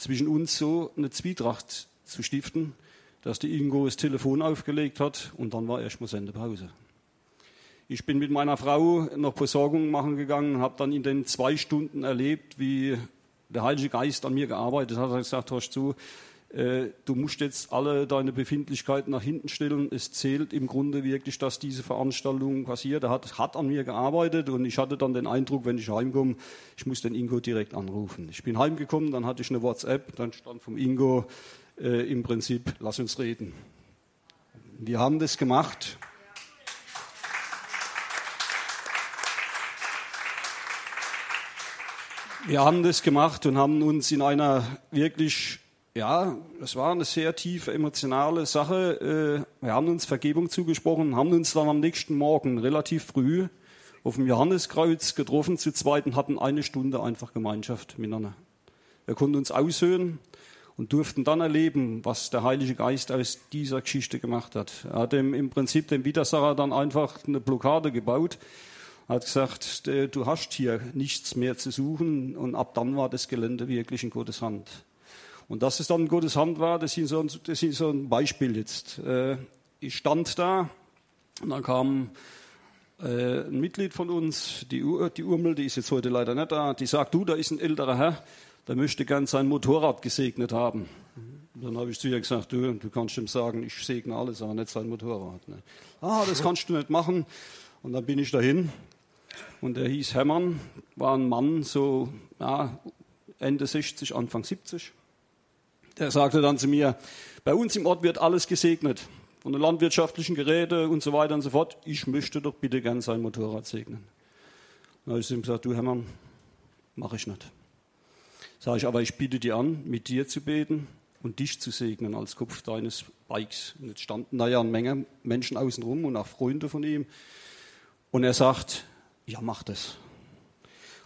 zwischen uns so eine Zwietracht zu stiften, dass der Ingo das Telefon aufgelegt hat und dann war erstmal Sendepause. Ich bin mit meiner Frau noch Versorgung machen gegangen, habe dann in den zwei Stunden erlebt, wie der Heilige Geist an mir gearbeitet hat. Er hat gesagt, hörst zu, äh, du musst jetzt alle deine Befindlichkeiten nach hinten stellen. Es zählt im Grunde wirklich, dass diese Veranstaltung passiert. Er hat, hat an mir gearbeitet und ich hatte dann den Eindruck, wenn ich heimkomme, ich muss den Ingo direkt anrufen. Ich bin heimgekommen, dann hatte ich eine WhatsApp, dann stand vom Ingo äh, im Prinzip, lass uns reden. Wir haben das gemacht. Wir haben das gemacht und haben uns in einer wirklich, ja, das war eine sehr tiefe emotionale Sache. Äh, wir haben uns Vergebung zugesprochen, haben uns dann am nächsten Morgen relativ früh auf dem Johanneskreuz getroffen zu zweit und hatten eine Stunde einfach Gemeinschaft miteinander. Wir konnten uns aushören und durften dann erleben, was der Heilige Geist aus dieser Geschichte gemacht hat. Er hat im Prinzip dem Widersacher dann einfach eine Blockade gebaut hat gesagt, du hast hier nichts mehr zu suchen. Und ab dann war das Gelände wirklich in Gottes Hand. Und dass es dann in Gottes Hand war, das ist so ein, das ist so ein Beispiel jetzt. Äh, ich stand da und dann kam äh, ein Mitglied von uns, die, Ur, die Urmel, die ist jetzt heute leider nicht da, die sagt, du, da ist ein älterer Herr, der möchte gern sein Motorrad gesegnet haben. Dann habe ich zu ihr gesagt, du, du kannst ihm sagen, ich segne alles, aber nicht sein Motorrad. Ne? Ah, das kannst du nicht machen. Und dann bin ich dahin und der hieß Hermann, war ein Mann, so ja, Ende 60, Anfang 70. Der sagte dann zu mir, bei uns im Ort wird alles gesegnet, von den landwirtschaftlichen Geräten und so weiter und so fort. Ich möchte doch bitte gern sein Motorrad segnen. Dann habe ich ihm gesagt, du Hermann, mache ich nicht. Sage ich, aber ich biete dir an, mit dir zu beten und dich zu segnen als Kopf deines Bikes. Und jetzt standen da ja eine Menge Menschen außenrum und auch Freunde von ihm. Und er sagt, ja, mach das.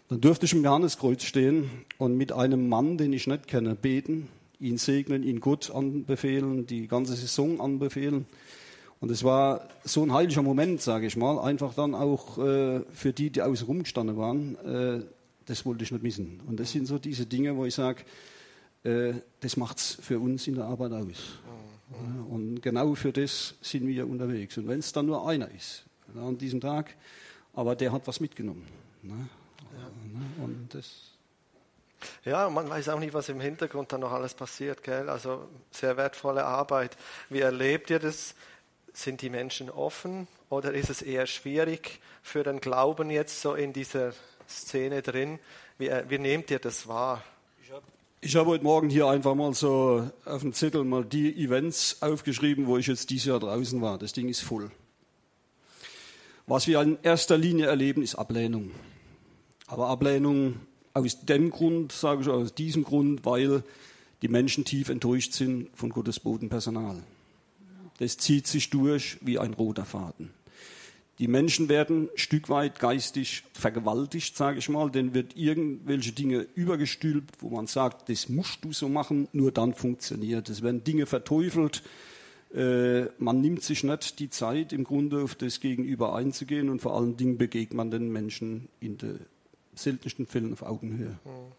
Dann durfte ich im Johanneskreuz stehen und mit einem Mann, den ich nicht kenne, beten, ihn segnen, ihn Gott anbefehlen, die ganze Saison anbefehlen. Und es war so ein heiliger Moment, sage ich mal, einfach dann auch äh, für die, die außen rumgestanden waren, äh, das wollte ich nicht missen. Und das sind so diese Dinge, wo ich sage, äh, das macht's für uns in der Arbeit aus. Mhm. Und genau für das sind wir unterwegs. Und wenn es dann nur einer ist, an diesem Tag, aber der hat was mitgenommen. Ne? Ja. Und das ja, man weiß auch nicht, was im Hintergrund dann noch alles passiert. Gell? Also sehr wertvolle Arbeit. Wie erlebt ihr das? Sind die Menschen offen oder ist es eher schwierig für den Glauben jetzt so in dieser Szene drin? Wie, äh, wie nehmt ihr das wahr? Ich habe heute Morgen hier einfach mal so auf dem Zettel mal die Events aufgeschrieben, wo ich jetzt dieses Jahr draußen war. Das Ding ist voll. Was wir in erster Linie erleben, ist Ablehnung. Aber Ablehnung aus dem Grund, sage ich aus diesem Grund, weil die Menschen tief enttäuscht sind von Gottes Bodenpersonal. Das zieht sich durch wie ein roter Faden. Die Menschen werden Stück weit geistig vergewaltigt, sage ich mal, denn wird irgendwelche Dinge übergestülpt, wo man sagt, das musst du so machen, nur dann funktioniert. Es werden Dinge verteufelt, äh, man nimmt sich nicht die Zeit, im Grunde auf das Gegenüber einzugehen und vor allen Dingen begegnet man den Menschen in den seltensten Fällen auf Augenhöhe. Mhm.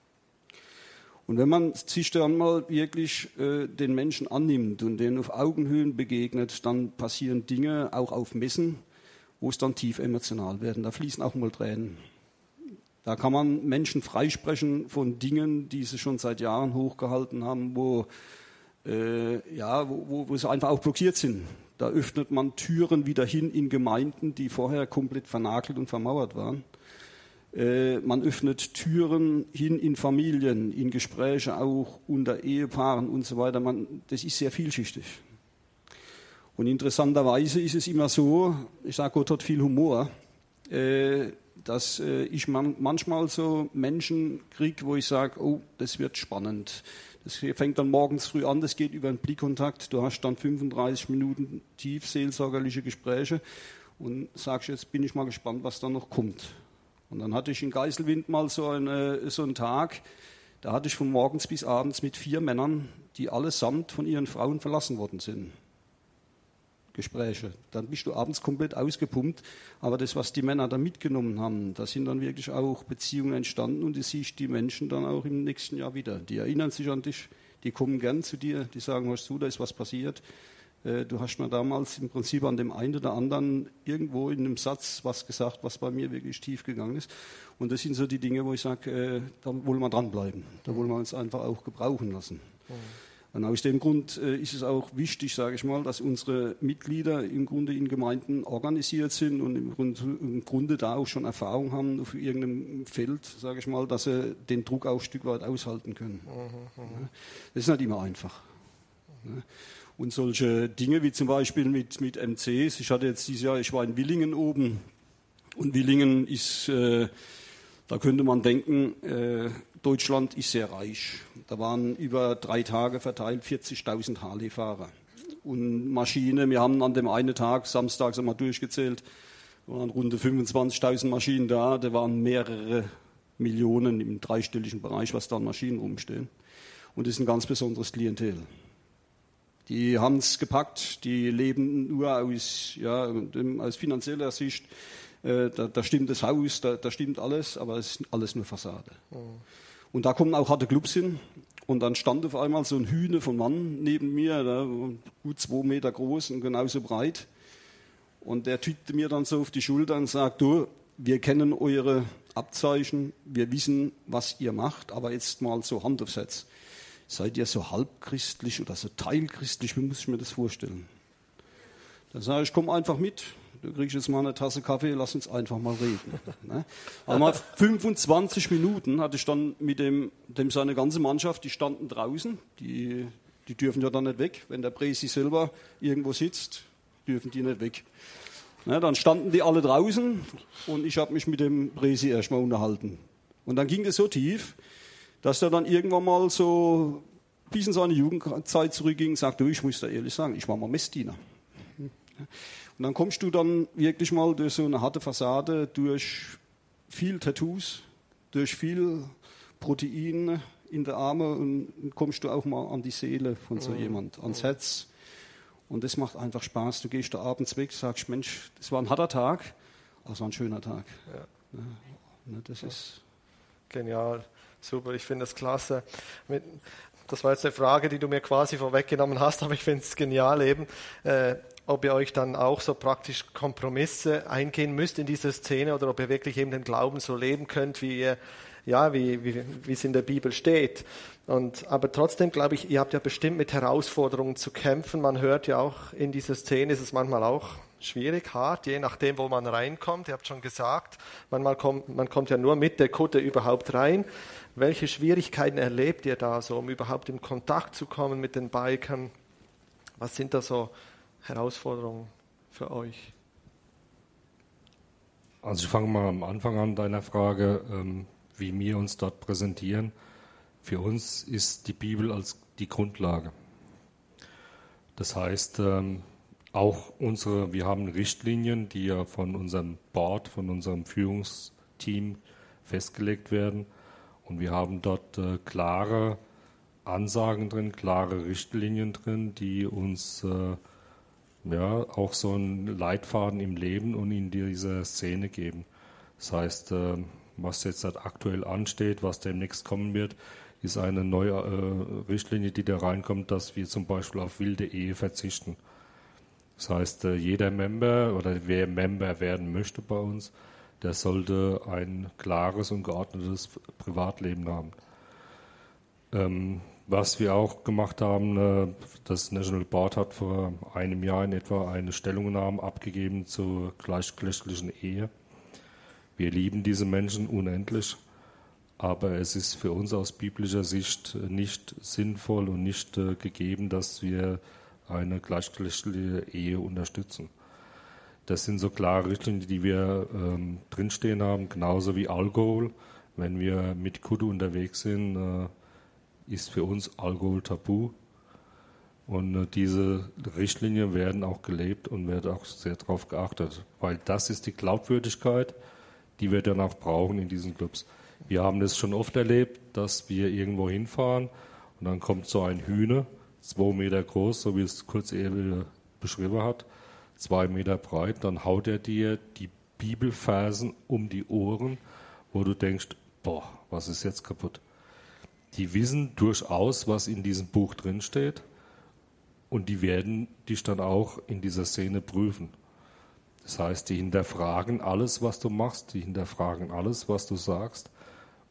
Und wenn man sich dann mal wirklich äh, den Menschen annimmt und denen auf Augenhöhen begegnet, dann passieren Dinge auch auf Messen, wo es dann tief emotional werden. Da fließen auch mal Tränen. Da kann man Menschen freisprechen von Dingen, die sie schon seit Jahren hochgehalten haben, wo, äh, ja, wo, wo, sie einfach auch blockiert sind. Da öffnet man Türen wieder hin in Gemeinden, die vorher komplett vernagelt und vermauert waren. Äh, man öffnet Türen hin in Familien, in Gespräche auch unter Ehepaaren und so weiter. Man, das ist sehr vielschichtig. Und interessanterweise ist es immer so, ich sage, Gott hat viel Humor. Äh, dass äh, ich man, manchmal so Menschen kriege, wo ich sage, oh, das wird spannend. Das fängt dann morgens früh an, das geht über einen Blickkontakt. Du hast dann 35 Minuten tief seelsorgerliche Gespräche und sagst, jetzt bin ich mal gespannt, was da noch kommt. Und dann hatte ich in Geiselwind mal so, eine, so einen Tag, da hatte ich von morgens bis abends mit vier Männern, die allesamt von ihren Frauen verlassen worden sind. Gespräche. Dann bist du abends komplett ausgepumpt. Aber das, was die Männer da mitgenommen haben, da sind dann wirklich auch Beziehungen entstanden und du siehst die Menschen dann auch im nächsten Jahr wieder. Die erinnern sich an dich, die kommen gern zu dir, die sagen, hörst du, da ist was passiert. Äh, du hast mir damals im Prinzip an dem einen oder anderen irgendwo in einem Satz was gesagt, was bei mir wirklich tief gegangen ist. Und das sind so die Dinge, wo ich sage, äh, da wollen wir dranbleiben. Da wollen wir uns einfach auch gebrauchen lassen. Mhm. Und aus dem Grund äh, ist es auch wichtig, sage ich mal, dass unsere Mitglieder im Grunde in Gemeinden organisiert sind und im Grunde, im Grunde da auch schon Erfahrung haben auf irgendeinem Feld, sage ich mal, dass sie den Druck auch ein Stück weit aushalten können. Mhm, mhm. Das ist nicht immer einfach. Und solche Dinge wie zum Beispiel mit, mit MCs, ich hatte jetzt dieses Jahr, ich war in Willingen oben und Willingen ist, äh, da könnte man denken, äh, Deutschland ist sehr reich. Da waren über drei Tage verteilt 40.000 Harley-Fahrer. Und Maschine, wir haben an dem einen Tag, samstags einmal durchgezählt, waren rund 25.000 Maschinen da. Da waren mehrere Millionen im dreistelligen Bereich, was da an Maschinen rumstehen. Und das ist ein ganz besonderes Klientel. Die haben es gepackt, die leben nur aus, ja, aus finanzieller Sicht. Äh, da, da, stimmt das Haus, da, da, stimmt alles, aber es ist alles nur Fassade. Mhm. Und da kommen auch harte Clubs hin. Und dann stand auf einmal so ein Hühne von Mann neben mir, da, gut zwei Meter groß und genauso breit. Und der tüte mir dann so auf die Schulter und sagt, du, wir kennen eure Abzeichen, wir wissen, was ihr macht, aber jetzt mal so Hand aufs Herz. Seid ihr so halbchristlich oder so teilchristlich? Wie muss ich mir das vorstellen? Dann sage ich, komm einfach mit du kriegst jetzt mal eine Tasse Kaffee, lass uns einfach mal reden. Ne? Aber mal 25 Minuten hatte ich dann mit dem, dem seine ganze Mannschaft, die standen draußen, die, die dürfen ja dann nicht weg. Wenn der Presi selber irgendwo sitzt, dürfen die nicht weg. Ne, dann standen die alle draußen und ich habe mich mit dem Presi erstmal unterhalten. Und dann ging es so tief, dass er dann irgendwann mal so bis in seine Jugendzeit zurückging und sagte, ich muss da ehrlich sagen, ich war mal Messdiener. Und dann kommst du dann wirklich mal durch so eine harte Fassade, durch viel Tattoos, durch viel Protein in der Arme und kommst du auch mal an die Seele von so mhm. jemand, ans Herz. Und das macht einfach Spaß. Du gehst da abends weg, sagst, Mensch, das war ein harter Tag, aber es war ein schöner Tag. Ja. Ja, das ist genial. Super, ich finde das klasse. Das war jetzt eine Frage, die du mir quasi vorweggenommen hast, aber ich finde es genial eben. Äh, ob ihr euch dann auch so praktisch Kompromisse eingehen müsst in dieser Szene oder ob ihr wirklich eben den Glauben so leben könnt, wie ihr, ja, wie, wie, wie es in der Bibel steht. Und, aber trotzdem glaube ich, ihr habt ja bestimmt mit Herausforderungen zu kämpfen. Man hört ja auch in dieser Szene ist es manchmal auch schwierig, hart, je nachdem, wo man reinkommt. Ihr habt schon gesagt, manchmal kommt, man kommt ja nur mit der Kutte überhaupt rein. Welche Schwierigkeiten erlebt ihr da so, um überhaupt in Kontakt zu kommen mit den Bikern? Was sind da so Herausforderung für euch? Also ich fange mal am Anfang an deiner Frage, ähm, wie wir uns dort präsentieren. Für uns ist die Bibel als die Grundlage. Das heißt, ähm, auch unsere, wir haben Richtlinien, die ja von unserem Board, von unserem Führungsteam festgelegt werden. Und wir haben dort äh, klare Ansagen drin, klare Richtlinien drin, die uns äh, ja, auch so einen Leitfaden im Leben und in dieser Szene geben. Das heißt, äh, was jetzt halt aktuell ansteht, was demnächst kommen wird, ist eine neue äh, Richtlinie, die da reinkommt, dass wir zum Beispiel auf wilde Ehe verzichten. Das heißt, äh, jeder Member oder wer Member werden möchte bei uns, der sollte ein klares und geordnetes Privatleben haben. Ähm, was wir auch gemacht haben, äh, das National Board hat vor einem Jahr in etwa eine Stellungnahme abgegeben zur gleichgeschlechtlichen Ehe. Wir lieben diese Menschen unendlich, aber es ist für uns aus biblischer Sicht nicht sinnvoll und nicht äh, gegeben, dass wir eine gleichgeschlechtliche Ehe unterstützen. Das sind so klare Richtlinien, die wir ähm, drinstehen haben, genauso wie Alkohol. Wenn wir mit Kudu unterwegs sind, äh, ist für uns Alkohol tabu. Und äh, diese Richtlinien werden auch gelebt und wird auch sehr darauf geachtet, weil das ist die Glaubwürdigkeit, die wir dann auch brauchen in diesen Clubs. Wir haben das schon oft erlebt, dass wir irgendwo hinfahren und dann kommt so ein Hühner, zwei Meter groß, so wie es kurz eben beschrieben hat, zwei Meter breit, dann haut er dir die Bibelversen um die Ohren, wo du denkst, boah, was ist jetzt kaputt? Die wissen durchaus, was in diesem Buch drinsteht und die werden dich dann auch in dieser Szene prüfen. Das heißt, die hinterfragen alles, was du machst, die hinterfragen alles, was du sagst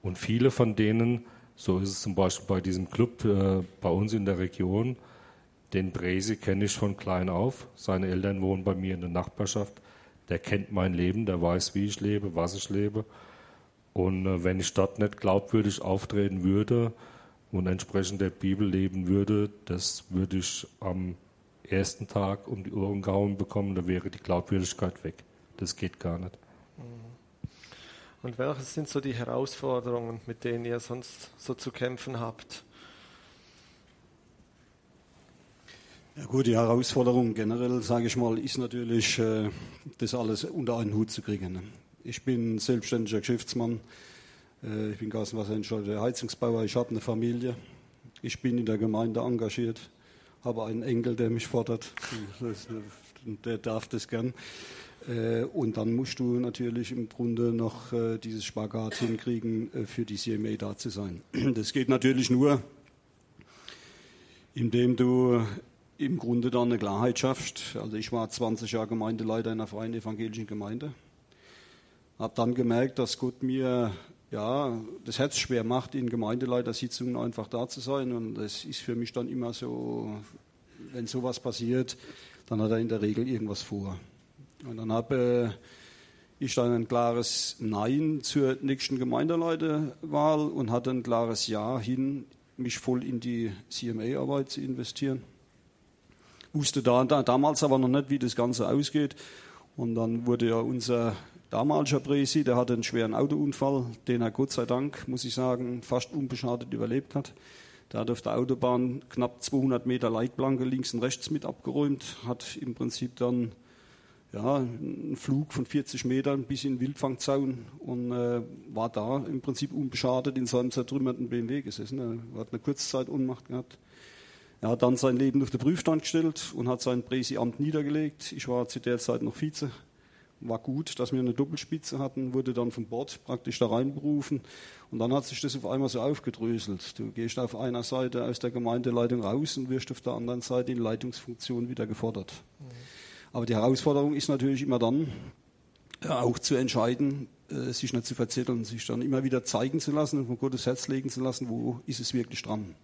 und viele von denen, so ist es zum Beispiel bei diesem Club äh, bei uns in der Region, den Bresi kenne ich von klein auf. Seine Eltern wohnen bei mir in der Nachbarschaft. Der kennt mein Leben, der weiß, wie ich lebe, was ich lebe. Und äh, wenn ich dort nicht glaubwürdig auftreten würde und entsprechend der Bibel leben würde, das würde ich am ersten Tag um die Ohren gehauen bekommen, da wäre die Glaubwürdigkeit weg. Das geht gar nicht. Und welche sind so die Herausforderungen, mit denen ihr sonst so zu kämpfen habt? Ja gut, die Herausforderung generell, sage ich mal, ist natürlich, äh, das alles unter einen Hut zu kriegen. Ich bin selbstständiger Geschäftsmann. Äh, ich bin Gaswasserentscheider, Heizungsbauer. Ich habe eine Familie. Ich bin in der Gemeinde engagiert. Habe einen Enkel, der mich fordert. Der darf das gern. Äh, und dann musst du natürlich im Grunde noch äh, dieses Spagat hinkriegen, für die CMA da zu sein. Das geht natürlich nur, indem du im Grunde da eine Klarheit schaffst. Also ich war 20 Jahre Gemeindeleiter in einer freien evangelischen Gemeinde. Habe dann gemerkt, dass Gott mir ja, das Herz schwer macht, in Gemeindeleitersitzungen einfach da zu sein. Und das ist für mich dann immer so, wenn sowas passiert, dann hat er in der Regel irgendwas vor. Und dann habe äh, ich dann ein klares Nein zur nächsten Gemeindeleiterwahl und hatte ein klares Ja hin, mich voll in die CMA-Arbeit zu investieren. Wusste da, da, damals aber noch nicht, wie das Ganze ausgeht. Und dann wurde ja unser damaliger Presi, der hatte einen schweren Autounfall, den er Gott sei Dank, muss ich sagen, fast unbeschadet überlebt hat. Der hat auf der Autobahn knapp 200 Meter Leitplanke links und rechts mit abgeräumt, hat im Prinzip dann ja, einen Flug von 40 Metern bis in den Wildfangzaun und äh, war da im Prinzip unbeschadet in seinem zertrümmerten BMW gesessen. Er hat eine Kurzzeit Unmacht gehabt. Er hat dann sein Leben auf den Prüfstand gestellt und hat sein Präsiamt niedergelegt. Ich war zu der Zeit noch Vize war gut, dass wir eine Doppelspitze hatten, wurde dann vom Bord praktisch da reinberufen. Und dann hat sich das auf einmal so aufgedröselt. Du gehst auf einer Seite aus der Gemeindeleitung raus und wirst auf der anderen Seite in Leitungsfunktion wieder gefordert. Mhm. Aber die Herausforderung ist natürlich immer dann, äh, auch zu entscheiden, äh, sich nicht zu verzetteln, sich dann immer wieder zeigen zu lassen und von Gottes Herz legen zu lassen, wo ist es wirklich dran.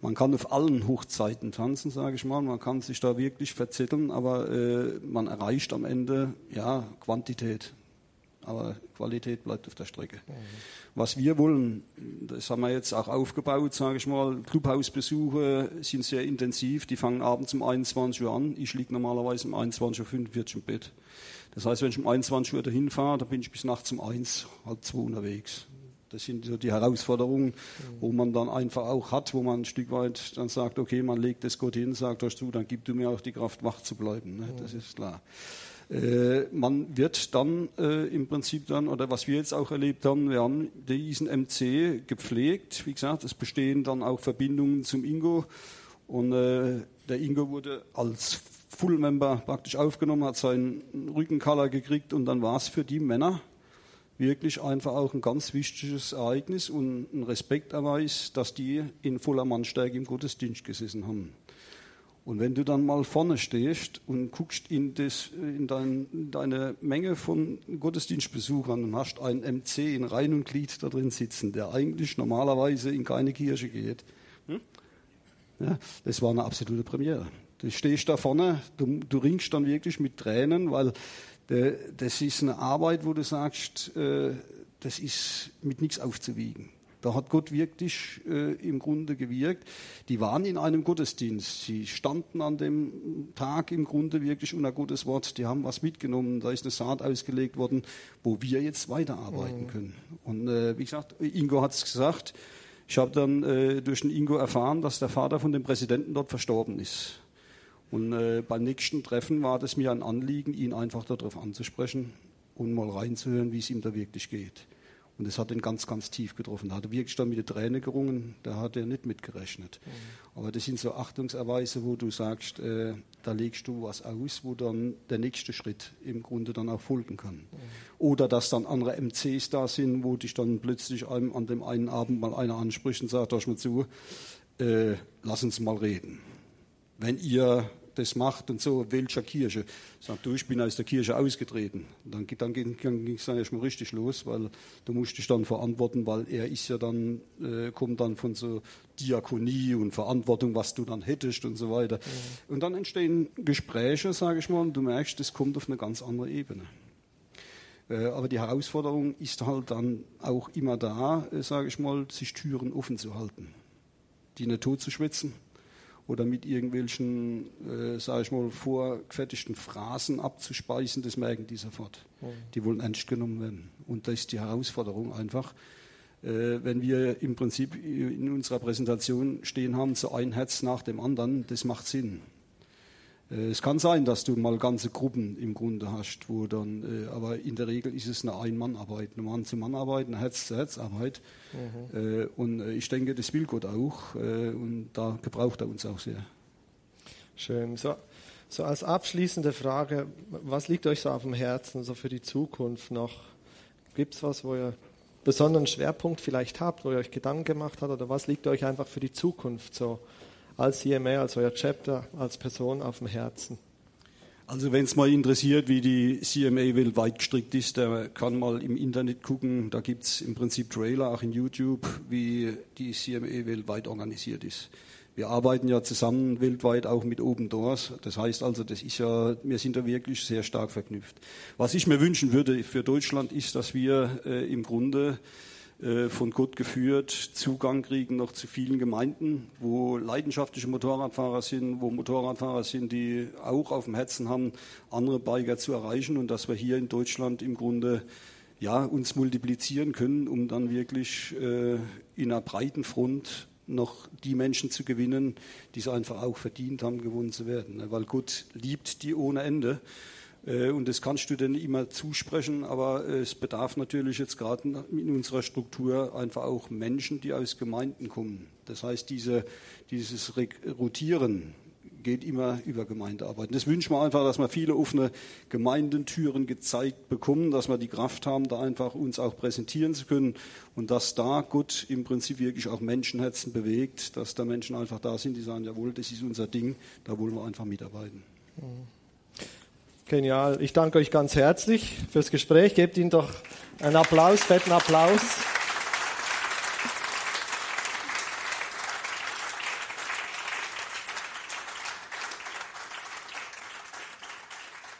Man kann auf allen Hochzeiten tanzen, sage ich mal. Man kann sich da wirklich verzetteln, aber äh, man erreicht am Ende ja Quantität. Aber Qualität bleibt auf der Strecke. Mhm. Was wir wollen, das haben wir jetzt auch aufgebaut, sage ich mal. Clubhausbesuche sind sehr intensiv. Die fangen abends um 21 Uhr an. Ich liege normalerweise um 21.45 Uhr im Bett. Das heißt, wenn ich um 21 Uhr dahin fahre, dann bin ich bis nachts um 1, halb zwei unterwegs. Das sind so die Herausforderungen, wo man dann einfach auch hat, wo man ein Stück weit dann sagt, okay, man legt das Gott hin, sagt euch zu, dann gib du mir auch die Kraft, wach zu bleiben. Ne? Das ist klar. Äh, man wird dann äh, im Prinzip dann, oder was wir jetzt auch erlebt haben, wir haben diesen MC gepflegt. Wie gesagt, es bestehen dann auch Verbindungen zum Ingo. Und äh, der Ingo wurde als Full-Member praktisch aufgenommen, hat seinen Rückenkaller gekriegt und dann war es für die Männer wirklich einfach auch ein ganz wichtiges Ereignis und ein Respekterweis, dass die in voller Mannstärke im Gottesdienst gesessen haben. Und wenn du dann mal vorne stehst und guckst in, das, in, dein, in deine Menge von Gottesdienstbesuchern und hast einen MC in Reihen und Glied da drin sitzen, der eigentlich normalerweise in keine Kirche geht, hm? ja, das war eine absolute Premiere. Du stehst da vorne, du, du ringst dann wirklich mit Tränen, weil der, das ist eine Arbeit, wo du sagst, äh, das ist mit nichts aufzuwiegen. Da hat Gott wirklich äh, im Grunde gewirkt. Die waren in einem Gottesdienst. Sie standen an dem Tag im Grunde wirklich unter Gottes Wort. Die haben was mitgenommen. Da ist eine Saat ausgelegt worden, wo wir jetzt weiterarbeiten mhm. können. Und äh, wie gesagt, Ingo hat es gesagt. Ich habe dann äh, durch den Ingo erfahren, dass der Vater von dem Präsidenten dort verstorben ist. Und äh, beim nächsten Treffen war es mir ein Anliegen, ihn einfach darauf anzusprechen und mal reinzuhören, wie es ihm da wirklich geht. Und das hat ihn ganz, ganz tief getroffen. Da hat er wirklich dann mit der Träne gerungen, da hat er nicht mitgerechnet. Mhm. Aber das sind so Achtungserweise, wo du sagst, äh, da legst du was aus, wo dann der nächste Schritt im Grunde dann auch folgen kann. Mhm. Oder dass dann andere MCs da sind, wo dich dann plötzlich einem, an dem einen Abend mal einer anspricht und sagt, hör mal zu, äh, lass uns mal reden. Wenn ihr das macht und so, welcher Kirche. Sagt du, ich bin aus der Kirche ausgetreten. Dann, dann ging es dann erstmal richtig los, weil du musst dich dann verantworten, weil er ist ja dann, äh, kommt dann von so Diakonie und Verantwortung, was du dann hättest und so weiter. Mhm. Und dann entstehen Gespräche, sage ich mal, und du merkst, das kommt auf eine ganz andere Ebene. Äh, aber die Herausforderung ist halt dann auch immer da, äh, sage ich mal, sich Türen offen zu halten, die nicht tot zu schwitzen oder mit irgendwelchen, äh, sage ich mal, vorgefertigten Phrasen abzuspeisen, das merken die sofort. Mhm. Die wollen ernst genommen werden. Und da ist die Herausforderung einfach, äh, wenn wir im Prinzip in unserer Präsentation stehen haben, so ein Herz nach dem anderen, das macht Sinn. Äh, es kann sein, dass du mal ganze Gruppen im Grunde hast, wo dann, äh, aber in der Regel ist es eine Ein-Mann-Arbeit, eine Mann-zu-Mann-Arbeit, eine Herz-zu-Herz-Arbeit. Mhm. Äh, und ich denke, das will Gott auch und da gebraucht er uns auch sehr. Schön. So, so als abschließende Frage, was liegt euch so auf dem Herzen, so für die Zukunft noch? Gibt es was, wo ihr besonderen Schwerpunkt vielleicht habt, wo ihr euch Gedanken gemacht habt oder was liegt euch einfach für die Zukunft so? Als CMA, als euer Chapter, als Person auf dem Herzen? Also wenn es mal interessiert, wie die CMA weltweit gestrickt ist, der kann mal im Internet gucken. Da gibt es im Prinzip Trailer, auch in YouTube, wie die CMA weltweit organisiert ist. Wir arbeiten ja zusammen weltweit auch mit Open Doors. Das heißt also, das ist ja, wir sind da wirklich sehr stark verknüpft. Was ich mir wünschen würde für Deutschland ist, dass wir äh, im Grunde von Gott geführt Zugang kriegen noch zu vielen Gemeinden, wo leidenschaftliche Motorradfahrer sind, wo Motorradfahrer sind, die auch auf dem Herzen haben, andere Biker zu erreichen und dass wir hier in Deutschland im Grunde ja, uns multiplizieren können, um dann wirklich äh, in einer breiten Front noch die Menschen zu gewinnen, die es einfach auch verdient haben, gewonnen zu werden. Weil Gott liebt die ohne Ende. Äh, und das kannst du denn immer zusprechen, aber es bedarf natürlich jetzt gerade in unserer Struktur einfach auch Menschen, die aus Gemeinden kommen. Das heißt, diese, dieses Rotieren geht immer über Gemeindearbeit. Und das wünschen wir einfach, dass wir viele offene Gemeindentüren gezeigt bekommen, dass wir die Kraft haben, da einfach uns auch präsentieren zu können und dass da Gott im Prinzip wirklich auch Menschenherzen bewegt, dass da Menschen einfach da sind, die sagen, jawohl, das ist unser Ding, da wollen wir einfach mitarbeiten. Mhm. Genial. Ich danke euch ganz herzlich fürs Gespräch. Gebt Ihnen doch einen Applaus, fetten Applaus.